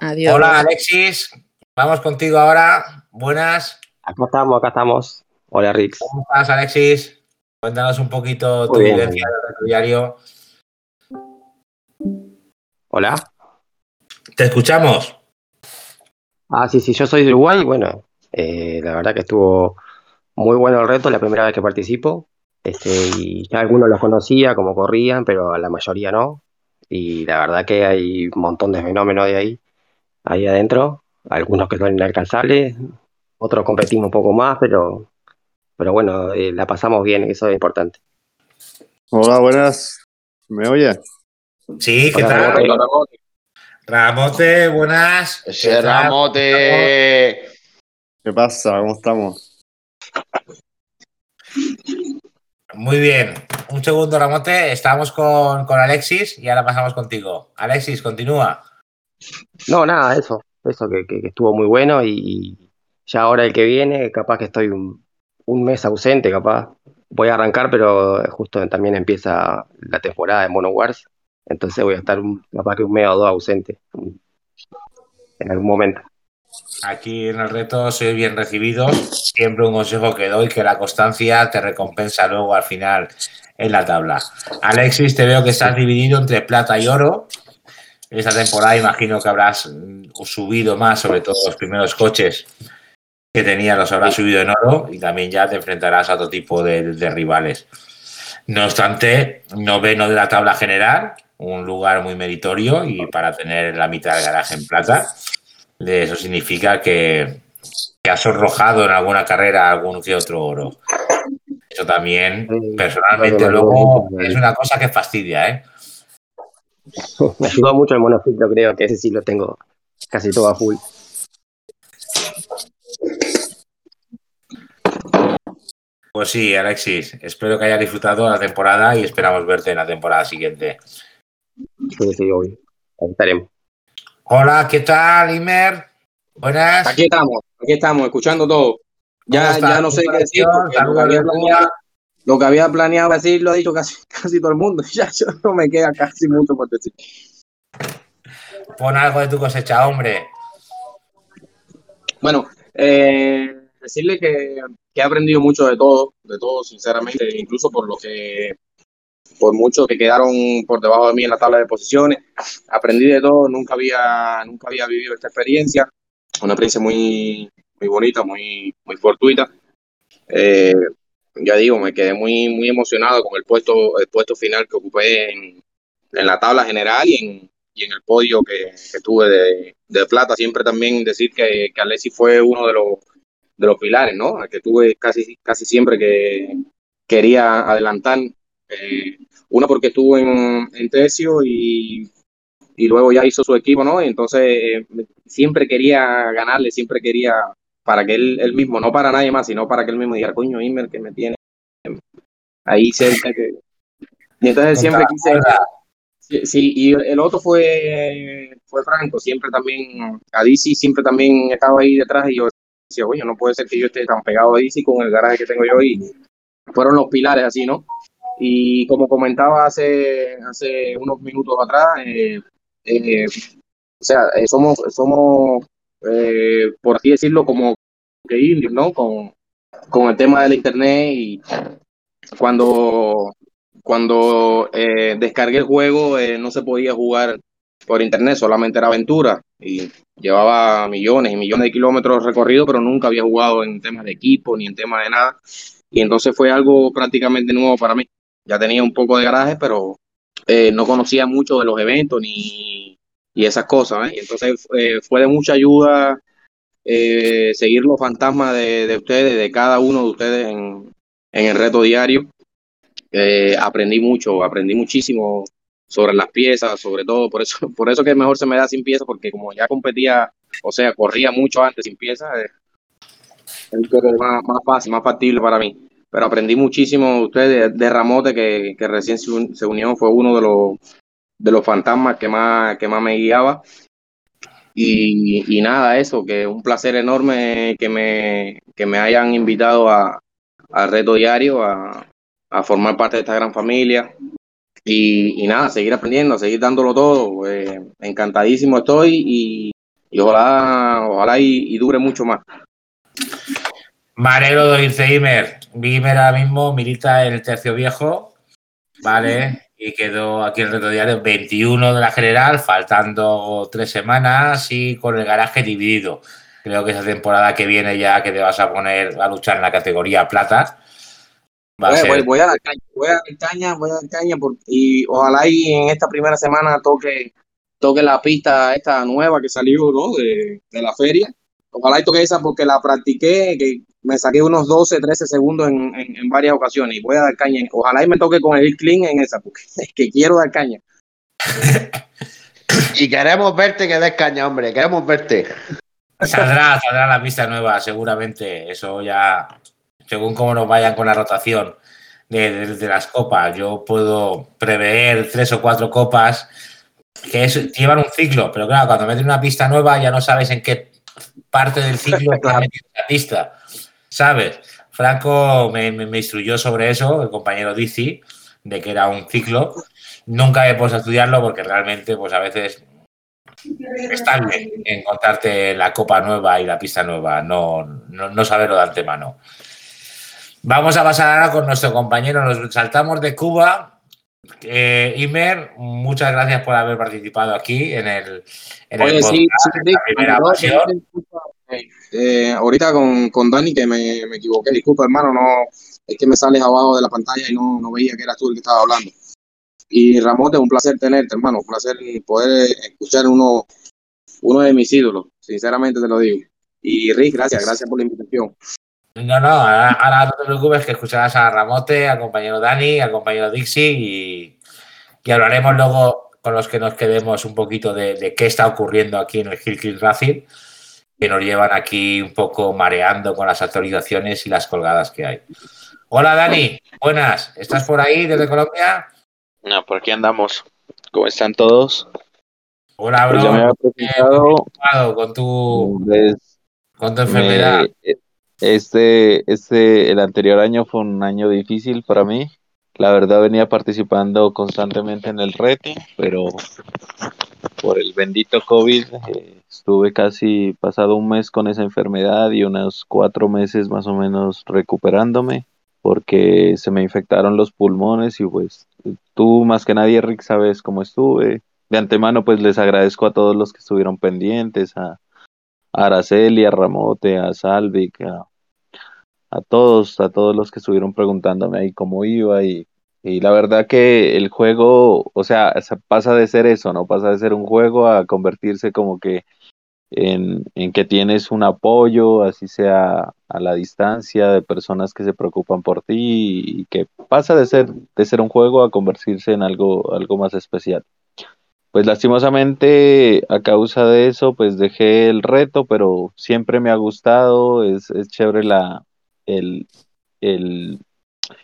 Adiós. Hola, Alexis. Vamos contigo ahora. Buenas. Acá estamos, acá estamos. Hola, Rix. ¿Cómo estás, Alexis? Cuéntanos un poquito tu Muy vivencia del diario. Hola. Te escuchamos. Ah, sí, sí, yo soy de Uruguay. Bueno, eh, la verdad que estuvo muy bueno el reto, la primera vez que participo. Este, y ya algunos los conocía, como corrían, pero a la mayoría no. Y la verdad que hay un montón de fenómenos de ahí, ahí adentro. Algunos que son inalcanzables, otros competimos un poco más, pero, pero bueno, eh, la pasamos bien, eso es importante. Hola, buenas. ¿Me oye? Sí, ¿qué tal? Ramote. Ramote, buenas. Ramote. ¿Qué pasa? ¿Cómo estamos? Muy bien. Un segundo, Ramote. Estábamos con, con Alexis y ahora pasamos contigo. Alexis, continúa. No, nada, eso, eso que, que- que estuvo muy bueno y, y ya ahora el que viene, capaz que estoy un, un mes ausente, capaz. Voy a arrancar, pero justo también empieza la temporada de Mono Wars, entonces voy a estar un- capaz que un mes o dos ausente en algún momento. Aquí en el reto soy bien recibido. Siempre un consejo que doy, que la constancia te recompensa luego al final en la tabla. Alexis, te veo que estás dividido entre plata y oro. Esta temporada imagino que habrás mm, subido más, sobre todo los primeros coches que tenías los habrás subido en oro y también ya te enfrentarás a otro tipo de, de rivales. No obstante, noveno de la tabla general, un lugar muy meritorio y para tener la mitad del garaje en plata. Eso significa que, que has sonrojado en alguna carrera algún que otro oro. Eso también, personalmente, luego es una cosa que fastidia, ¿eh? Me ayudó mucho el monociclo, creo que ese sí lo tengo casi todo a full. Pues sí, Alexis, espero que hayas disfrutado la temporada y esperamos verte en la temporada siguiente. Sí, sí, obvio. Ahí estaremos. Hola, ¿qué tal, Imer? Buenas. Aquí estamos, aquí estamos, escuchando todo. ¿Cómo Ya, ya no sé qué decir, lo que, había planeado, lo que había planeado decir lo ha dicho casi, casi todo el mundo. Ya yo no me queda casi mucho por decir. Pon algo de tu cosecha, hombre. Bueno, eh, decirle que, que he aprendido mucho de todo, de todo, sinceramente, incluso por lo que, por muchos que quedaron por debajo de mí en la tabla de posiciones. Aprendí de todo, nunca había, nunca había vivido esta experiencia, una experiencia muy, muy bonita, muy, muy fortuita. Eh, ya digo, me quedé muy, muy emocionado con el puesto, el puesto final que ocupé en, en la tabla general y en, y en el podio que, que tuve de, de plata. Siempre también decir que, que Alessi fue uno de los, de los pilares, ¿no? Que tuve casi, casi siempre que quería adelantar. Eh, uno porque estuvo en, en Tesio y, y luego ya hizo su equipo, ¿no? Y entonces eh, siempre quería ganarle, siempre quería para que él, él mismo, no para nadie más, sino para que él mismo diga, coño, Imer, que me tiene ahí cerca. Que... Y entonces siempre quise... Sí, sí, y el otro fue, fue Franco, siempre también, a DC siempre también estaba ahí detrás y yo decía, oye, no puede ser que yo esté tan pegado a DC con el garaje que tengo yo y fueron los pilares así, ¿no? Y como comentaba hace, hace unos minutos atrás, eh, eh, o sea, eh, somos, somos por así decirlo, como que indios, ¿no? Con, con el tema del internet y cuando cuando descargué el juego no se podía jugar por internet, solamente era aventura y llevaba millones y millones de kilómetros recorridos, pero nunca había jugado en temas de equipo ni en temas de nada. Y entonces fue algo prácticamente nuevo para mí. Ya tenía un poco de garaje, pero eh, no conocía mucho de los eventos ni y esas cosas. ¿eh? Y entonces eh, fue de mucha ayuda eh, seguir los fantasmas de, de ustedes, de cada uno de ustedes en, en el reto diario. Aprendí mucho, aprendí muchísimo sobre las piezas, sobre todo, por eso, por eso que mejor se me da sin piezas, porque como ya competía, o sea, corría mucho antes sin piezas, es más, más fácil, más factible para mí. Pero aprendí muchísimo de ustedes, de Ramote, que, que recién se, un- se unió, fue uno de los, de los fantasmas que más, que más me guiaba. Y, y nada, eso, que un placer enorme que me, que me hayan invitado a, al reto diario, a, a formar parte de esta gran familia. Y, y nada, seguir aprendiendo, seguir dándolo todo. eh, encantadísimo estoy y, y ojalá, ojalá y, dure mucho más. Marero de irse Imer. Imer ahora mismo milita en el tercio viejo, ¿vale? Y quedó aquí el reto diario 21 de la general, faltando tres semanas y con el garaje dividido. Creo que esa temporada que viene ya que te vas a poner a luchar en la categoría plata. Va a Voy, ser- voy- voy a dar caña, voy a dar caña, voy a dar caña y ojalá y en esta primera semana toque, toque la pista esta nueva que salió ¿no? de, de la feria. Ojalá y toque esa porque la practiqué, que me saqué unos 12, 13 segundos en, en- en varias ocasiones y voy a dar caña. Ojalá y me toque con el clean en esa porque es que quiero dar caña. Y queremos verte que des caña, hombre, queremos verte. Saldrá, saldrá la pista nueva, seguramente. Eso ya, según cómo nos vayan con la rotación de, de- de las copas, yo puedo prever tres o cuatro copas que es- llevan un ciclo, pero claro, cuando meten una pista nueva ya no sabes en qué parte del ciclo te la pista, ¿sabes? Franco me, me- me instruyó sobre eso, el compañero Dizzy, de que era un ciclo. Nunca he puesto a estudiarlo porque realmente, pues a veces está bien encontrarte la copa nueva y la pista nueva, no, no, no saberlo de antemano. Vamos a pasar ahora con nuestro compañero, nos saltamos de Cuba. Eh, Imer, muchas gracias por haber participado aquí en el, en el Oye, sí, podcast, sí, en Rick, la primera ocasión. Eh, ahorita con, con Dani que me, me equivoqué, disculpa hermano, no, es que me sales abajo de la pantalla y no, no veía que eras tú el que estaba hablando. Y Ramote, un placer tenerte, hermano, un placer poder escuchar uno, uno de mis ídolos, sinceramente te lo digo. Y Rick, gracias, gracias por la invitación. No, no, ahora, ahora no te preocupes que escucharás a Ramote, al compañero Dani, al compañero Dixie y, y hablaremos luego con los que nos quedemos un poquito de, de qué está ocurriendo aquí en el Hill Racing, que nos llevan aquí un poco mareando con las actualizaciones y las colgadas que hay. Hola Dani, buenas, ¿estás por ahí desde Colombia? No, por aquí andamos. ¿Cómo están todos? Hola, Pues bro. ya me había Eh, presentado. con tu, Pues, con tu enfermedad. me- este, este, el anterior año fue un año difícil para mí. La verdad venía participando constantemente en el reto, pero por el bendito COVID eh, estuve casi pasado un mes con esa enfermedad y unos cuatro meses más o menos recuperándome porque se me infectaron los pulmones y pues tú más que nadie, Rick, sabes cómo estuve. De antemano pues les agradezco a todos los que estuvieron pendientes, a, Araceli, a Ramote, a Salvic, a, a todos, a todos los que estuvieron preguntándome ahí cómo iba y, y la verdad que el juego, o sea, se pasa de ser eso, ¿no? Pasa de ser un juego a convertirse como que en, en que tienes un apoyo, así sea a la distancia, de personas que se preocupan por ti y que pasa de ser, de ser un juego a convertirse en algo, algo más especial. Pues lastimosamente a causa de eso, pues dejé el reto, pero siempre me ha gustado, es, es chévere la, el, el,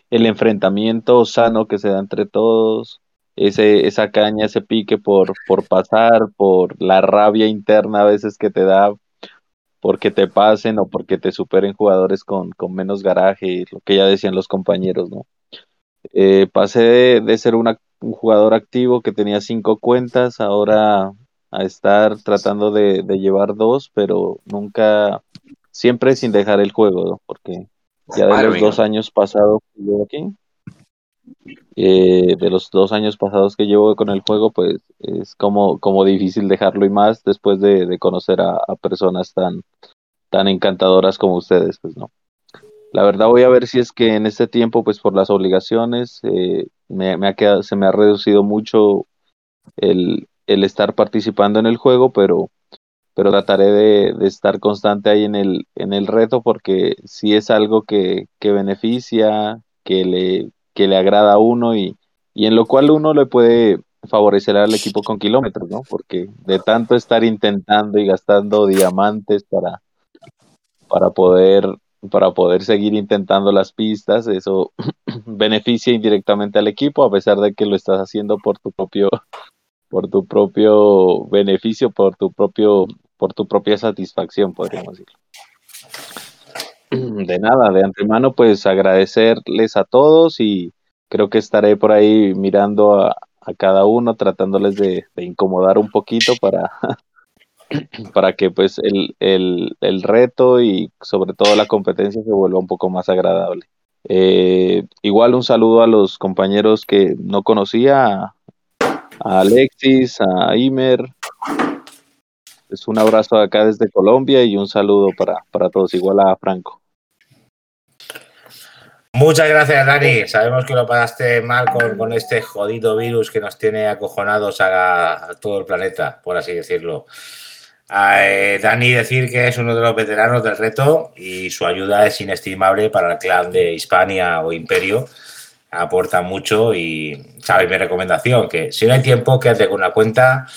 el enfrentamiento sano que se da entre todos, ese, esa caña, ese pique por, por pasar, por la rabia interna a veces que te da porque te pasen o porque te superen jugadores con, con menos garaje, lo que ya decían los compañeros, ¿no? Eh, pasé de, ser una, un jugador activo que tenía cinco cuentas, ahora a estar tratando de, de llevar dos, pero nunca, siempre sin dejar el juego, ¿no? Porque ya de los dos años pasados que llevo aquí, eh, de los dos años pasados que llevo con el juego, pues es como, como difícil dejarlo y más después de, de conocer a, a personas tan, tan encantadoras como ustedes, pues no. La verdad voy a ver si es que en este tiempo, pues por las obligaciones, eh, me, me ha quedado, se me ha reducido mucho el, el estar participando en el juego, pero, pero trataré de, estar constante ahí en el, en el reto porque sí es algo que, beneficia, que le, agrada a uno y, en lo cual uno le puede favorecer al equipo con kilómetros, ¿no? Porque de tanto estar intentando y gastando diamantes para, para poder para poder seguir intentando las pistas, eso beneficia indirectamente al equipo, a pesar de que lo estás haciendo por tu propio, por tu propio beneficio, por tu propio, por tu propia satisfacción, podríamos decirlo. De nada, de antemano, pues agradecerles a todos y creo que estaré por ahí mirando a, a cada uno, tratándoles de, de incomodar un poquito para, para que pues el, el, el, reto y sobre todo la competencia se vuelva un poco más agradable. Eh, igual un saludo a los compañeros que no conocía, a Alexis, a Imer. Es un abrazo acá desde Colombia y un saludo para, para todos, igual a Franco. Muchas gracias, Dani. Sabemos que lo pasaste mal con, con este jodido virus que nos tiene acojonados a, todo el planeta, por así decirlo. Dani decir que es uno de los veteranos del reto y su ayuda es inestimable para el clan de Hispania o Imperio. Aporta mucho y sabes mi recomendación, que si no hay tiempo, quédate con una cuenta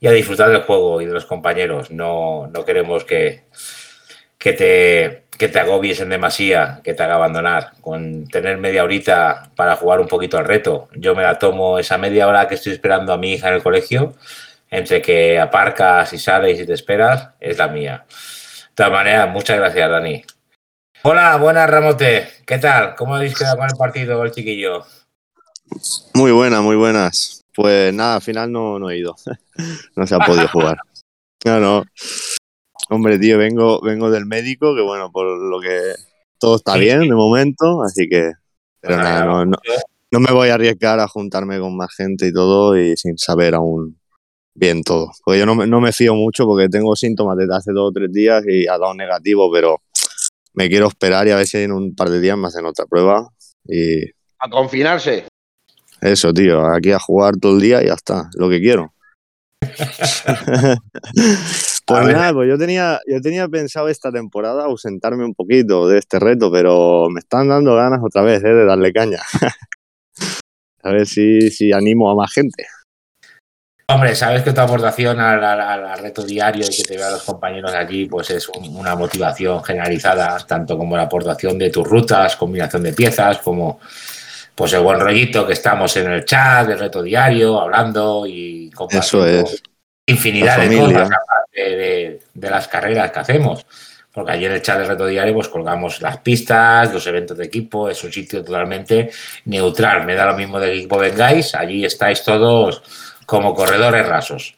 y a disfrutar del juego y de los compañeros. No, no queremos que, que, te, que te agobies en demasía, que te haga abandonar. Con tener media horita para jugar un poquito al reto. Yo me la tomo esa media hora que estoy esperando a mi hija en el colegio entre que aparcas y sales y te esperas, es la mía. De todas maneras, muchas gracias, Dani. Hola, buenas, Ramote. ¿Qué tal? ¿Cómo habéis quedado con el partido, el chiquillo? Muy buenas, muy buenas. Pues nada, al final no, no he ido. no se ha podido jugar. No, no. Hombre, tío, vengo, vengo del médico, que bueno, por lo que todo está bien de momento, así que. Pero nada, no, no, no me voy a arriesgar a juntarme con más gente y todo y sin saber aún bien todo. Porque yo no, me- no me fío mucho porque tengo síntomas desde hace dos o tres días y ha dado negativo, pero me quiero esperar y a ver si en un par de días me hacen otra prueba. Y A confinarse. Eso, tío, aquí a jugar todo el día y ya está, lo que quiero. Pues nada, pues yo tenía, yo tenía pensado esta temporada ausentarme un poquito de este reto, pero me están dando ganas otra vez, ¿eh? de darle caña. a ver si, si animo a más gente. Hombre, sabes que tu aportación al, al- al reto diario y que te vean los compañeros allí, pues es un- una motivación generalizada, tanto como la aportación de tus rutas, combinación de piezas, como pues el buen rollito que estamos en el chat del reto diario, hablando y Eso compartiendo es. infinidad de cosas de, de las carreras que hacemos. Porque allí en el chat del reto diario pues colgamos las pistas, los eventos de equipo, es un sitio totalmente neutral. Me da lo mismo de equipo vengáis, allí estáis todos como corredores rasos.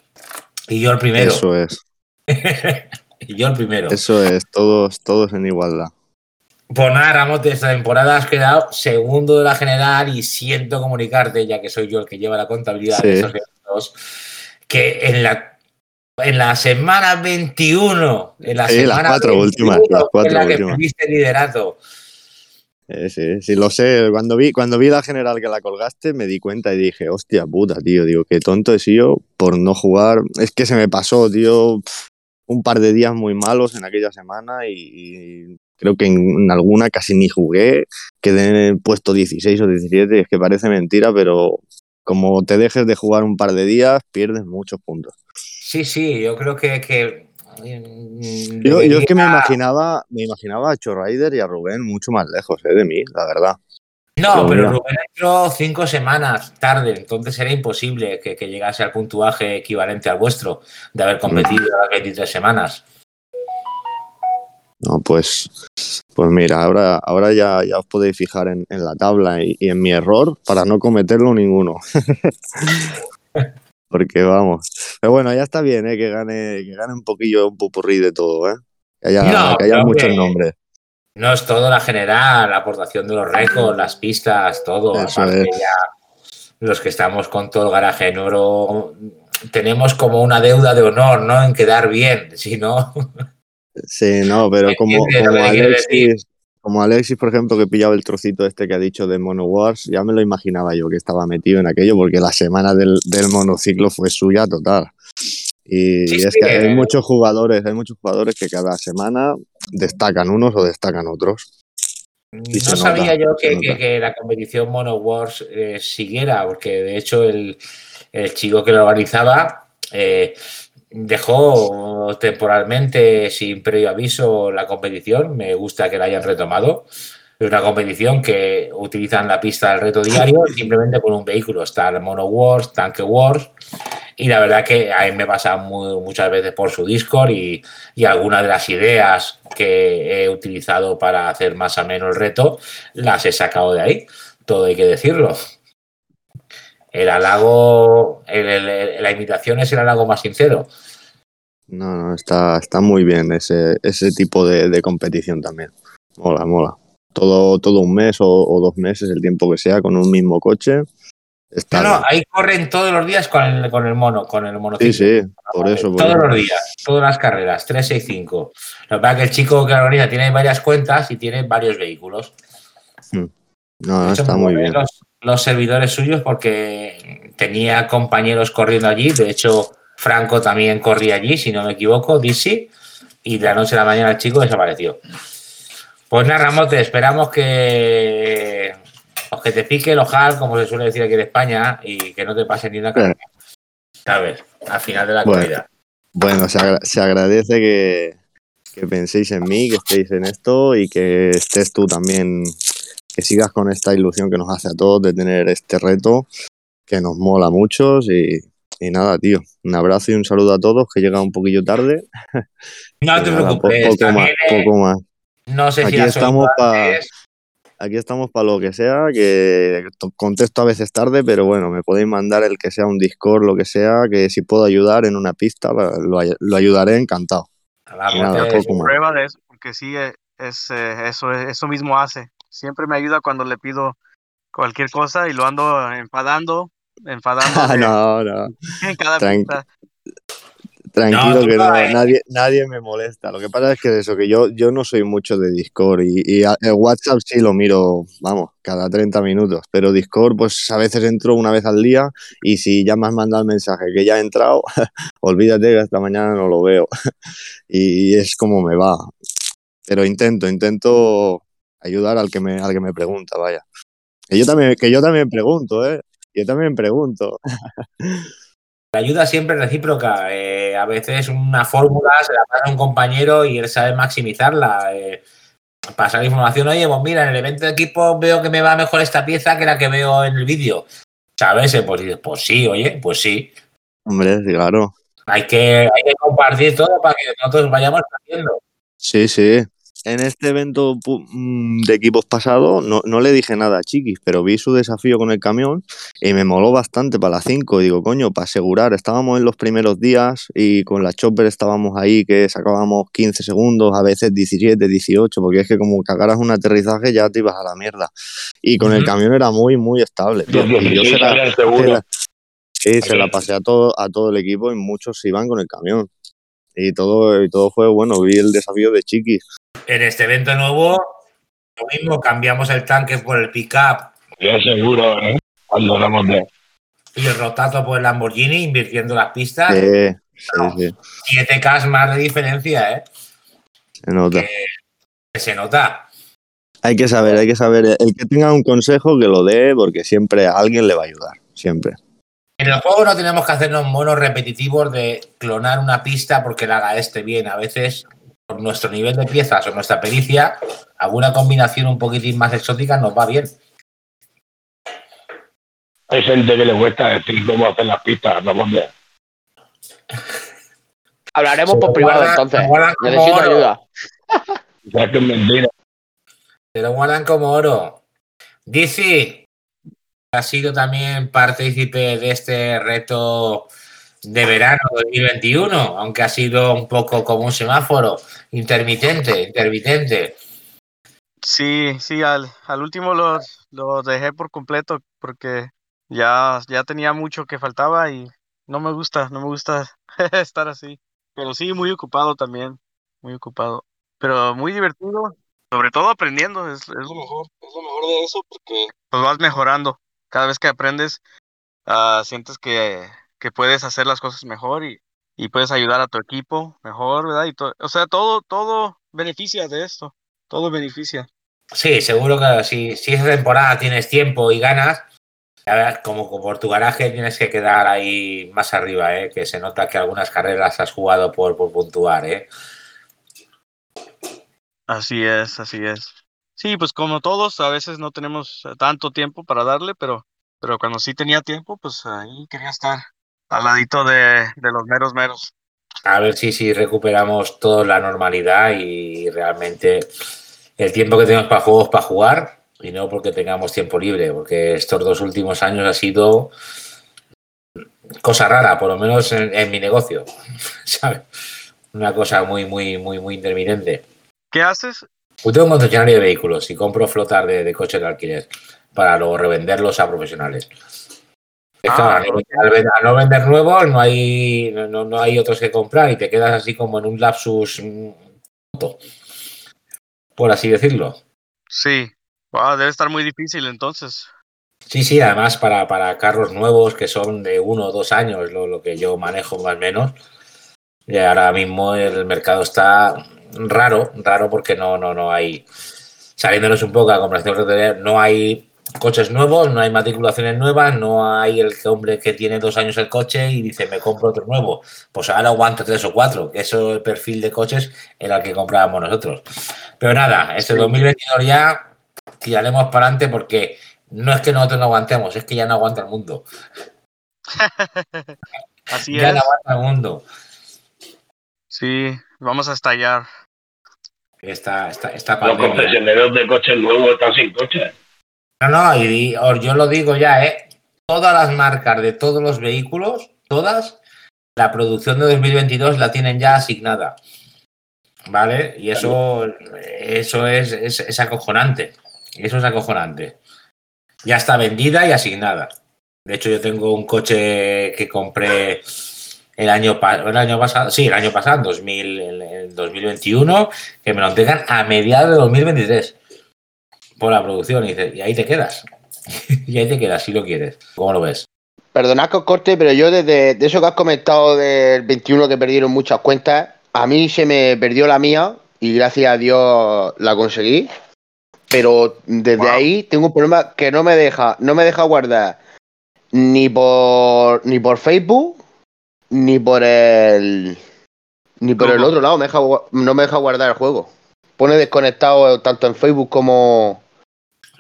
Y yo el primero. Eso es, y yo el primero. eso es, todos, todos en igualdad. Pues nada, Ramos, de esta temporada has quedado segundo de la general y siento comunicarte, ya que soy yo el que lleva la contabilidad de esos eventos, que en la, en la semana 21, en la Sí, las semana cuatro 21 últimas, las cuatro la que últimas. perdiste liderato. Eh, sí, sí, lo sé. Cuando vi, cuando vi la general que la colgaste, me di cuenta y dije, hostia puta, tío, digo, qué tonto he sido por no jugar. Es que se me pasó, tío, un par de días muy malos en aquella semana y, y creo que en, alguna casi ni jugué. Quedé en el puesto 16 o 17, es que parece mentira, pero como te dejes de jugar un par de días, pierdes muchos puntos. Sí, sí, yo creo que... que mm, Yo, yo es que me imaginaba, me imaginaba a Chorraider y a Rubén mucho más lejos eh, de mí, la verdad. No, Pero. Rubén entró cinco semanas tarde, entonces era imposible que, que llegase al puntuaje equivalente al vuestro de haber competido las 23 semanas. No, pues, pues mira, ahora, ahora ya, ya os podéis fijar en, en la tabla y, y en mi error para no cometerlo ninguno. Porque vamos. Pero bueno, ya está bien, ¿eh? que gane, que gane un poquillo un pupurrí de todo, ¿eh? Que haya, No, que haya muchos nombres. No es todo la general, la aportación de los récords, las pistas, todo. Aparte es. ya los que estamos con todo el garaje en oro, tenemos como una deuda de honor, ¿no? En quedar bien, si no... Sí, no, pero como. Alexis, como Alexis, por ejemplo, que pillaba el trocito este que ha dicho de Mono Wars, ya me lo imaginaba yo que estaba metido en aquello, porque la semana del, del monociclo fue suya total. Y, Sí, y es sí, que hay eh. muchos jugadores, hay muchos jugadores que cada semana destacan unos o destacan otros. Y No nota, sabía yo que, nota. que- que la competición Mono Wars eh, siguiera, porque de hecho el, el chico que lo organizaba eh, dejó temporalmente sin previo aviso la competición. Me gusta que la hayan retomado. Es una competición que utilizan la pista del reto diario simplemente con un vehículo. Está el Mono Wars, Tanque Wars Y la verdad que a mí me pasa muy, muchas veces por su Discord y, y algunas de las ideas que he utilizado para hacer más o menos el reto las he sacado de ahí. Todo hay que decirlo. El halago, el- el- el- la invitación es el halago más sincero. No, no, está, está muy bien ese, ese tipo de, de competición también. Mola, mola. Todo, todo un mes o, o dos meses, el tiempo que sea, con un mismo coche. Está No, no, ahí corren todos los días con el, con el mono, con el Sí, monociclo. sí, por eso. por Todos eso. los días, todas las carreras, 3, 6, 5. Lo que pasa es que el chico que organiza tiene varias cuentas y tiene varios vehículos. No, no, hecho, está muy bien. Los, los servidores suyos porque tenía compañeros corriendo allí. De hecho, Franco también corría allí, si no me equivoco, Dizzy. Y de la noche a la mañana el chico desapareció. Pues nada, Ramote, esperamos que, pues que te pique el ojal, como se suele decir aquí en España, y que no te pase ni una carrera. ¿Sabes? Al final de la Bueno. corrida. Bueno, se, agra- se agradece que, que penséis en mí, que estéis en esto y que estés tú también, que sigas con esta ilusión que nos hace a todos de tener este reto, que nos mola a muchos y, y nada, tío, un abrazo y un saludo a todos, que llega un poquillo tarde. No te nada, po- preocupes, poco más, también, eh, poco más. No sé si Aquí las estamos para aquí estamos para lo que sea, que to- contesto a veces tarde, pero bueno, me podéis mandar el que sea un Discord, lo que sea, que si puedo ayudar en una pista, lo, lo ay- lo ayudaré encantado. Y nada, poco más. prueba de eso, porque sí, eh, es, eh, eso, eso mismo hace. Siempre me ayuda cuando le pido cualquier cosa y lo ando enfadando, enfadando Ah, no, no. en cada pista. Tranquilo No, que no, eh. nadie, nadie me molesta. Lo que pasa es que eso, que yo, yo no soy mucho de Discord y, y a- el WhatsApp sí lo miro, vamos, cada 30 minutos, pero Discord pues a veces entro una vez al día y si ya me has mandado el mensaje que ya he entrado, olvídate que hasta mañana no lo veo y es como me va. Pero intento, intento ayudar al que me, al que me pregunta, vaya. Que yo también, que yo también pregunto, ¿eh? Yo también pregunto. La ayuda siempre es recíproca. eh, a veces una fórmula se la pasa a un compañero y él sabe maximizarla. eh, pasar información, oye, pues mira, en el evento de equipo veo que me va mejor esta pieza que la que veo en el vídeo. ¿Sabes? Eh, Pues dices, pues sí, oye, pues sí. Hombre, claro. Hay que, hay que compartir todo para que nosotros vayamos haciendo. Sí, sí. En este evento mm, de equipos pasado no, no le dije nada a Chiquis, pero vi su desafío con el camión y me moló bastante para las 5. Digo, coño, para asegurar, estábamos en los primeros días y con la chopper estábamos ahí que sacábamos 15 segundos, a veces 17, 18, porque es que como cagaras un aterrizaje ya te ibas a la mierda. Y con el Ujú. camión era muy, muy estable. tío. Y yo 16 se la, salían seguros. se la- sí, se la pasé a todo, a todo el equipo y muchos se iban con el camión. Y todo, y todo fue bueno, vi el desafío de Chiquis. En este evento nuevo, lo mismo, cambiamos el tanque por el pickup Ya seguro, ¿eh? Cuando hablamos de. y el rotato por el Lamborghini, invirtiendo las pistas. Sí, sí, sí, 7K más de diferencia, ¿eh? se nota. Que se nota. Hay que saber, hay que saber. El que tenga un consejo que lo dé, porque siempre a alguien le va a ayudar, siempre. En el juego no tenemos que hacernos monos repetitivos de clonar una pista porque la haga este bien. A veces, por nuestro nivel de piezas o nuestra pericia, alguna combinación un poquitín más exótica nos va bien. Hay gente que le cuesta decir cómo hacer las pistas, Ramón de. Hablaremos Se por privado guardan- entonces. lo guardan como Necesito oro. ayuda. Ya que es mentira. Se lo guardan como oro. Dici, ha sido también partícipe de este reto de verano 2021, aunque ha sido un poco como un semáforo, intermitente, intermitente. Sí, sí, al, al último lo, lo dejé por completo porque ya, ya tenía mucho que faltaba y no me gusta, no me gusta estar así. Pero sí, muy ocupado también, muy ocupado. Pero muy divertido, sobre todo aprendiendo, es, es lo mejor, es lo mejor de eso porque pues vas mejorando. Cada vez que aprendes, ah, sientes que, que puedes hacer las cosas mejor y, y puedes ayudar a tu equipo mejor, ¿verdad? Y o sea, todo, todo beneficia de esto, todo beneficia. Sí, seguro que si, si esa temporada tienes tiempo y ganas, a ver, como por tu garaje tienes que quedar ahí más arriba, ¿eh? que se nota que algunas carreras has jugado por, por puntuar. ¿eh? Así es, así es. Sí, pues como todos, a veces no tenemos eh, tanto tiempo para darle, pero, pero cuando sí tenía tiempo, pues ahí quería estar al ladito de, de los meros meros. A ver si, si recuperamos toda la normalidad y realmente el tiempo que tenemos para juegos para jugar y no porque tengamos tiempo libre, porque estos dos últimos años ha sido cosa rara, por lo menos en, en mi negocio, ¿sabes? Una cosa muy, muy, muy, muy intermitente. ¿Qué haces? Yo tengo un concesionario de vehículos y compro flotar de, de coches de alquiler para luego revenderlos a profesionales. Es Ah, al, no- al ven- al no vender nuevos no hay, no, no- hay otros que comprar y te quedas así como en un lapsus mm, tonto, por así decirlo. Sí. Wow, debe estar muy difícil entonces. Sí, sí, además para, para carros nuevos que son de uno o dos años, lo, lo que yo manejo más o menos, y ahora mismo el mercado está raro, raro porque no, no, no hay, saliéndonos un poco a la comparación no hay coches nuevos, no hay matriculaciones nuevas, no hay el hombre que tiene dos años el coche y dice me compro otro nuevo. Pues ahora aguanto tres o cuatro, que eso es el perfil de coches era el que comprábamos nosotros. Pero nada, este 2022 ya tiraremos para adelante porque no es que nosotros no aguantemos, es que ya no aguanta el mundo. Así ya es. no aguanta el mundo. Sí, vamos a estallar. Esta, esta, esta Los pandemia. concesionarios de coches nuevos están sin coches. No, no, y, yo lo digo ya, ¿eh? Todas las marcas de todos los vehículos, todas, la producción de 2022 la tienen ya asignada. ¿Vale? Y eso, eso es, es, acojonante. Eso es acojonante. Ya está vendida y asignada. De hecho, yo tengo un coche que compré el año, pasado, sí, el año pasado, en 2000, en- en 2021, que me lo entregan a mediados de 2023 por la producción. Y, dices, y ahí te quedas. y ahí te quedas si lo quieres. ¿Cómo lo ves? Perdonad que os corte, pero yo desde de eso que has comentado del 21 que perdieron muchas cuentas, a mí se me perdió la mía y gracias a Dios la conseguí. Pero desde ahí tengo un problema que no me deja, no me deja guardar ni por ni por Facebook ni por el ni por el otro lado, me deja gua- no me deja guardar el juego. Pone desconectado tanto en Facebook como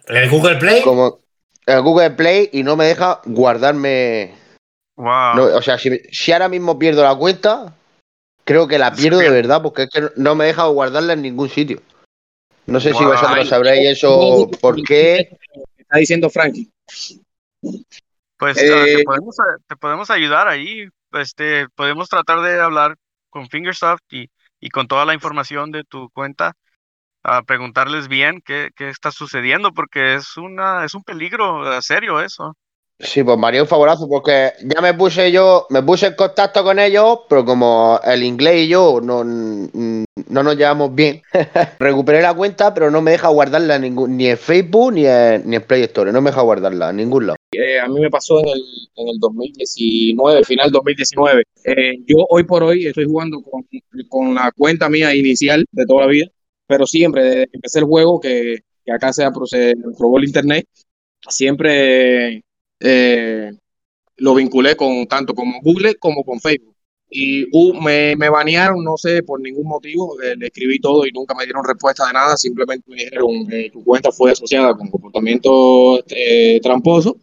¿El Google Play? como el Google Play y no me deja guardarme Wow. no, o sea, si, si ahora mismo pierdo la cuenta, creo que la pierdo de verdad, porque es que no me deja guardarla en ningún sitio. No sé si vosotros sabréis eso, por qué. Está diciendo Frankie. Pues Eh, ah, te, podemos, a- te podemos ayudar ahí. Este, podemos tratar de hablar con Fingersoft y, y con toda la información de tu cuenta, a preguntarles bien qué, qué está sucediendo, porque es una, es un peligro serio eso. Sí, pues María, un favorazo, porque ya me puse yo, me puse en contacto con ellos, pero como el inglés y yo no, no nos llevamos bien, recuperé la cuenta, pero no me deja guardarla ningún, ni en Facebook ni en, ni en Play Store, no me deja guardarla en ningún lado. Eh, a mí me pasó en el, en el 2019, final 2019. Eh, yo hoy por hoy estoy jugando con, con la cuenta mía inicial de toda la vida, pero siempre desde que empecé el juego, que, que acá se, apro- se probó el internet, siempre eh, lo vinculé con tanto como Google como con Facebook. Y uh, me, me banearon, no sé, por ningún motivo, eh, le escribí todo y nunca me dieron respuesta de nada, simplemente me dijeron eh, tu cuenta fue asociada con comportamiento eh, tramposo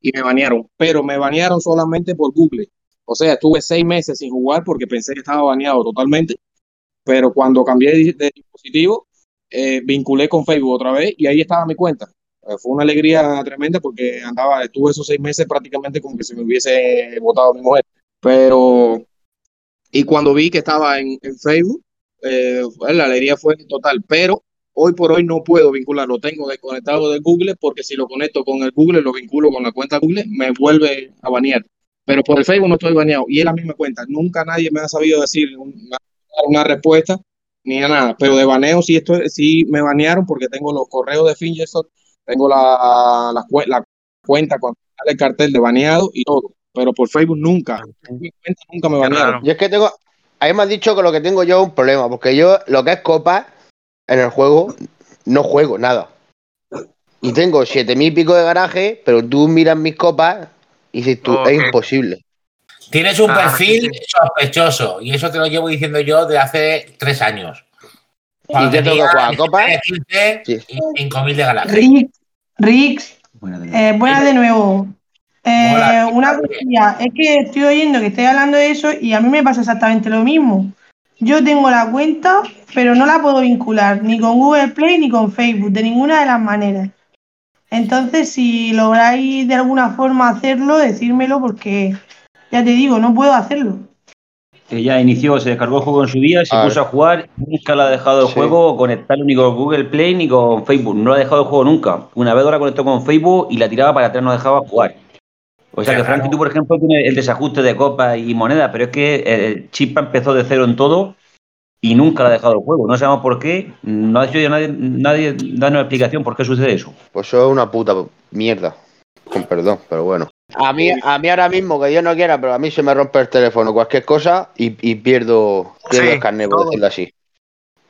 y me banearon, pero me banearon solamente por Google. O sea, estuve seis meses sin jugar porque pensé que estaba baneado totalmente, pero cuando cambié de, dispositivo, eh, vinculé con Facebook otra vez y ahí estaba mi cuenta. Eh, fue una alegría tremenda porque andaba, estuve esos seis meses prácticamente como que se me hubiese votado mi mujer. Pero, y cuando vi que estaba en, en Facebook, eh, pues, la alegría fue total, pero hoy por hoy no puedo vincularlo, tengo desconectado de Google porque si lo conecto con el Google, lo vinculo con la cuenta Google, me vuelve a banear. Pero por el Facebook no estoy baneado y es la misma cuenta. Nunca nadie me ha sabido decir una, una respuesta ni nada, pero de baneo sí, estoy, sí me banearon porque tengo los correos de Fingersoft, tengo la, la, la cuenta con el cartel de baneado y todo, pero por Facebook nunca, mi cuenta nunca me banearon. Yo es que tengo, ahí me has dicho que lo que tengo yo es un problema, porque yo lo que es copa en el juego no juego nada. Y tengo siete mil pico de garaje, pero tú miras mis copas y dices tú, es imposible. Tienes un Ah, perfil sospechoso y eso te lo llevo diciendo yo de hace tres años. ¿Y qué tengo? ¿Copa? 15 y 5.000 de garaje. Rick, Rix, eh, buenas de nuevo. Eh, Mola, una cosilla, es que estoy oyendo que estáis hablando de eso y a mí me pasa exactamente lo mismo. Yo tengo la cuenta, pero no la puedo vincular ni con Google Play ni con Facebook, de ninguna de las maneras. Entonces, si lográis de alguna forma hacerlo, decírmelo porque ya te digo, no puedo hacerlo. Ella inició, se descargó el juego en su día, se A puso a jugar, nunca la ha dejado el Sí. juego conectarlo ni con Google Play ni con Facebook. No lo ha dejado el juego nunca. Una vez la conectó con Facebook y la tiraba para atrás, no dejaba jugar. O sea Qué que Frankie, raro. tú, por ejemplo, tienes el desajuste de copas y monedas, pero es que el Chispa empezó de cero en todo y nunca la ha dejado el juego. No sabemos por qué, no ha dicho ya nadie, nadie darnos explicación por qué sucede eso. Pues eso es una puta mierda. Con perdón, pero bueno. A mí, a mí ahora mismo, que Dios no quiera, pero a mí se me rompe el teléfono, cualquier cosa, y, y pierdo, pierdo Sí, el carnet, por decirlo así.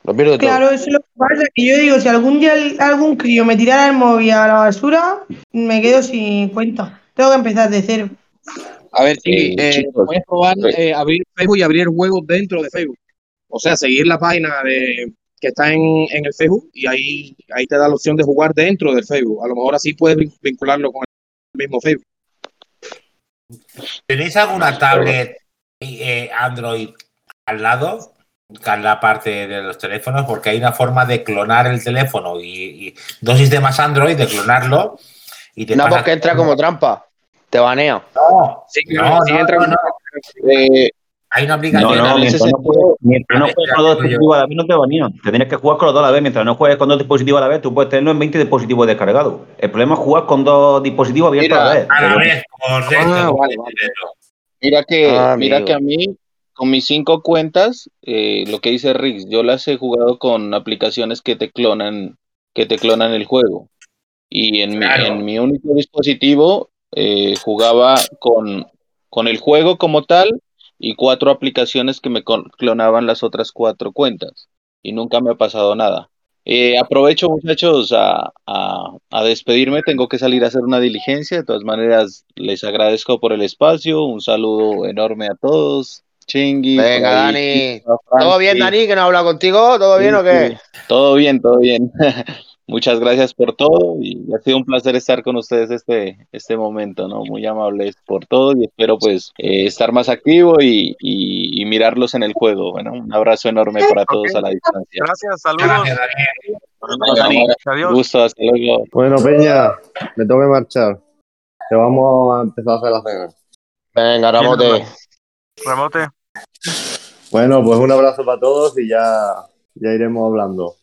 Lo pierdo todo. Claro, eso es lo que pasa, que yo digo, si algún día algún crío me tirara el móvil a la basura, me quedo sin cuenta. Tengo que empezar de cero. A ver, sí, Eh, eh, chicos, puedes probar sí. eh, abrir Facebook y abrir juegos dentro de Facebook. O sea, seguir la página de, que está en, en el Facebook y ahí, ahí te da la opción de jugar dentro del Facebook. A lo mejor así puedes vin- vincularlo con el mismo Facebook. ¿Tenéis alguna tablet eh, Android al lado? Que es la parte de los teléfonos, porque hay una forma de clonar el teléfono y, y dos sistemas Android, de clonarlo. Y te No, pasa- porque entra como trampa. Te banea. No, Sí, no, sí entra no, como-. Eh, Hay una No, aplicación. no, ese mientras no juegues, mientras no juegues con dos dispositivos a la vez, no te banean. Te tienes que jugar con los dos a la vez. Mientras no juegues con dos dispositivos a la vez, tú puedes tenerlo en 20 dispositivos descargados. El problema es jugar con dos dispositivos abiertos a la vez. A la Pero- vez, correcto. Ah, vale, vale. Mira que, Ah, mira que a mí, con mis cinco cuentas, eh, lo que dice Riggs, yo las he jugado con aplicaciones que te clonan, que te clonan el juego. Y en, Claro. mi, en mi único dispositivo eh, jugaba con, con el juego como tal y cuatro aplicaciones que me clonaban las otras cuatro cuentas. Y nunca me ha pasado nada. Eh, aprovecho, muchachos, a, a, a despedirme. Tengo que salir a hacer una diligencia. De todas maneras, les agradezco por el espacio. Un saludo enorme a todos. Chingui. Venga, Dani. ¿Todo bien. Dani? ¿Que no habla contigo? ¿Todo bien o qué? Todo bien, todo bien. Muchas gracias por todo y ha sido un placer estar con ustedes este, este momento, ¿no? Muy amables por todo y espero pues eh, estar más activo y, y- y mirarlos en el juego. Bueno, un abrazo enorme para todos a la distancia. Gracias, saludos. Gracias, Daniel. Adiós. gusto, hasta luego. Bueno, Peña, me tengo que marchar. Que vamos a empezar a hacer la cena. Venga, Ramote. Remote. Bueno, pues un abrazo para todos y ya, ya iremos hablando.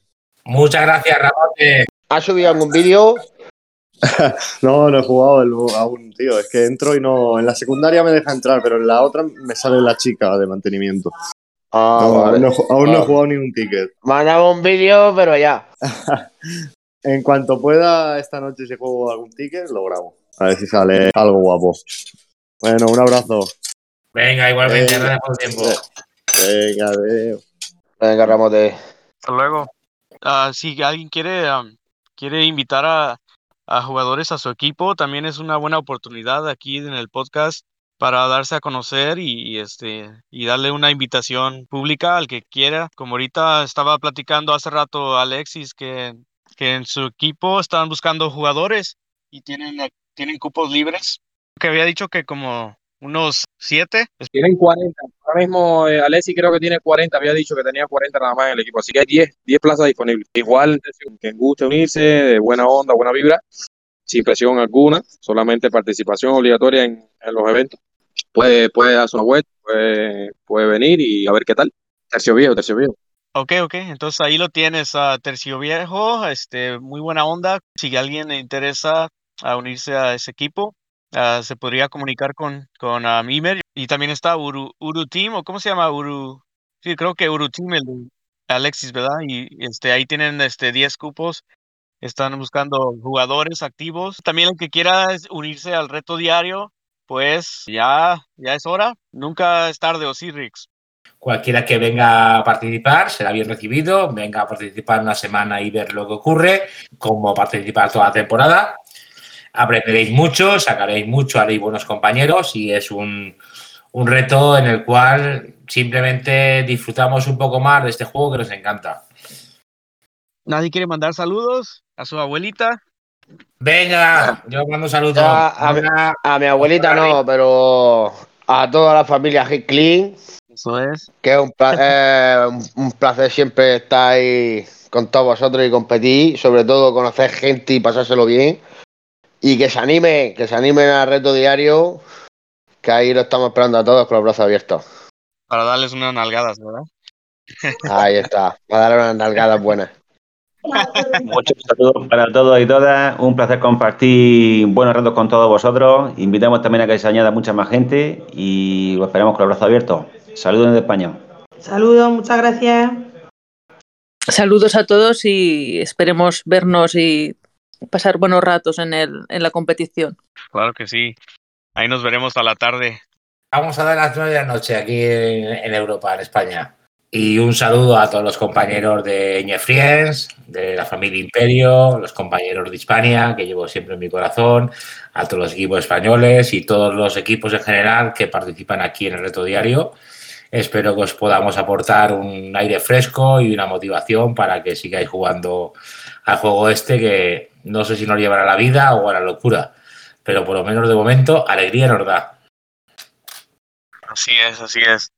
Muchas gracias, Ramote. ¿Has subido algún vídeo? No, no he jugado el- aún, tío. Es que entro y no. En la secundaria me deja entrar, pero en la otra me sale la chica de mantenimiento. Ah, No, vale. aún no, he no Ah. jugado ni un ticket. Mandaba un vídeo, pero ya. En cuanto pueda esta noche si juego algún ticket, lo grabo. A ver si sale algo guapo. Bueno, un abrazo. Venga, igualmente, gracias por el tiempo. Venga, adiós. Venga, Ramote. Hasta luego. Ah, si alguien quiere, quiere invitar a, a jugadores a su equipo, también es una buena oportunidad aquí en el podcast para darse a conocer y, y, este y darle una invitación pública al que quiera. Como ahorita estaba platicando hace rato Alexis que, que en su equipo están buscando jugadores y tienen, eh, tienen cupos libres. Que había dicho que como unos siete. Tienen 40. Ahora mismo eh, Alessi creo que tiene 40. Había dicho que tenía 40 nada más en el equipo. Así que hay 10, 10 plazas disponibles. Igual, que guste unirse, de buena onda, buena vibra, sin presión alguna, solamente participación obligatoria en, en los eventos. Puede, puede dar su vuelta, puede, puede venir y a ver qué tal. Tercio viejo, tercio viejo. Ok, ok, entonces ahí lo tienes, a Tercio Viejo, este, muy buena onda. Si alguien le interesa a unirse a ese equipo, ah, se podría comunicar con, con ah, Mimer. Y también está Uru, Uru Team, o cómo se llama Uru, sí, creo que Uru Team, el de Alexis, ¿verdad? Y este, ahí tienen este 10 cupos, están buscando jugadores activos. También el que quiera unirse al reto diario, pues ya, ya es hora. Nunca es tarde, ¿o sí, Rix? Cualquiera que venga a participar será bien recibido. Venga a participar una semana y ver lo que ocurre, cómo participar toda la temporada. Aprenderéis mucho, sacaréis mucho, haréis buenos compañeros y es un, un reto en el cual simplemente disfrutamos un poco más de este juego que nos encanta. ¿Nadie quiere mandar saludos a su abuelita? Venga, yo mando un saludo. Ya, a, mi, a mi abuelita no, pero a toda la familia Hit Clean. Eso es. Que es un, pla- eh, un- placer siempre estar ahí con todos vosotros y competir, sobre todo conocer gente y pasárselo bien. Y que se animen, que se animen al reto diario, que ahí lo estamos esperando a todos con los brazos abiertos. Para darles unas nalgadas, ¿verdad? Ahí está, para dar unas nalgadas buenas. Muchos saludos para todos y todas. Un placer compartir buenos ratos con todos vosotros. Invitamos también a que se añada mucha más gente y lo esperamos con los brazos abiertos. Saludos desde España. Saludos, muchas gracias. Saludos a todos y esperemos vernos y pasar buenos ratos en, el, en la competición. Claro que sí. Ahí nos veremos a la tarde. Vamos a dar las nueve de la noche aquí en, en Europa, en España. Y un saludo a todos los compañeros de Ñefriens, de la familia Imperio, los compañeros de Hispania, que llevo siempre en mi corazón, a todos los equipos españoles y todos los equipos en general que participan aquí en el reto diario. Espero que os podamos aportar un aire fresco y una motivación para que sigáis jugando al juego este que no sé si nos llevará a la vida o a la locura, pero por lo menos de momento alegría nos da. Así es, así es.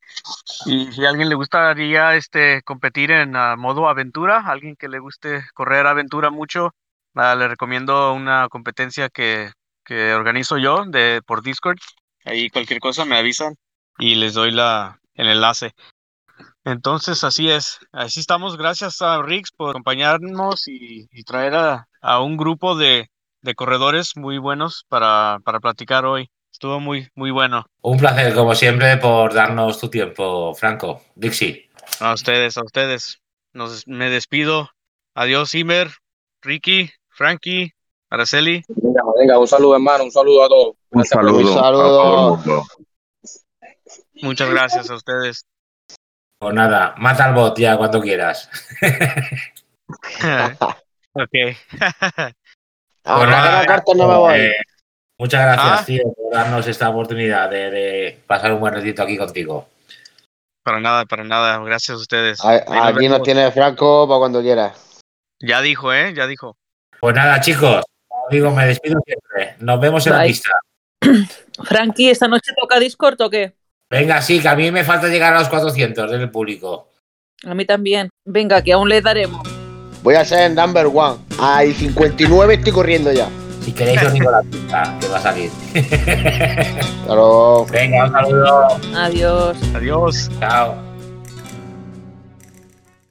Y si a alguien le gustaría este competir en ah, modo aventura, alguien que le guste correr aventura mucho, ah, le recomiendo una competencia que, que organizo yo de por Discord. Ahí cualquier cosa me avisan y les doy la el enlace. Entonces, así es. Así estamos. Gracias a Rix por acompañarnos y, y traer a, a un grupo de, de corredores muy buenos para, para platicar hoy. Estuvo muy, muy bueno. Un placer, como siempre, por darnos tu tiempo, Franco. Dixie. A ustedes, a ustedes. Nos, me despido. Adiós, Imer, Ricky, Frankie, Araceli. Venga, venga, un saludo, hermano, un saludo a todos. Un saludo, Un saludo. Muchas gracias a ustedes. Pues nada, mata al bot ya cuando quieras. ok. A Pues la nada, gana cartas no me voy. eh, muchas gracias, Ah. tío, por darnos esta oportunidad de, de pasar un buen ratito aquí contigo. Para nada, para nada. Gracias a ustedes. A- Ahí nos Aquí nos tiene Franco para cuando quieras. Ya dijo, ¿eh? Ya dijo. Pues nada, chicos, digo, me despido siempre. Nos vemos en la pista. Frankie, ¿esta noche toca Discord o qué? Venga, sí, que a mí me falta llegar a los 400 del público. A mí también. Venga, que aún le daremos. Voy a ser number one. Ay, 59 estoy corriendo ya. Si queréis, os digo la pista que va a salir. Claro. Venga, un saludo. Adiós. Adiós. Chao.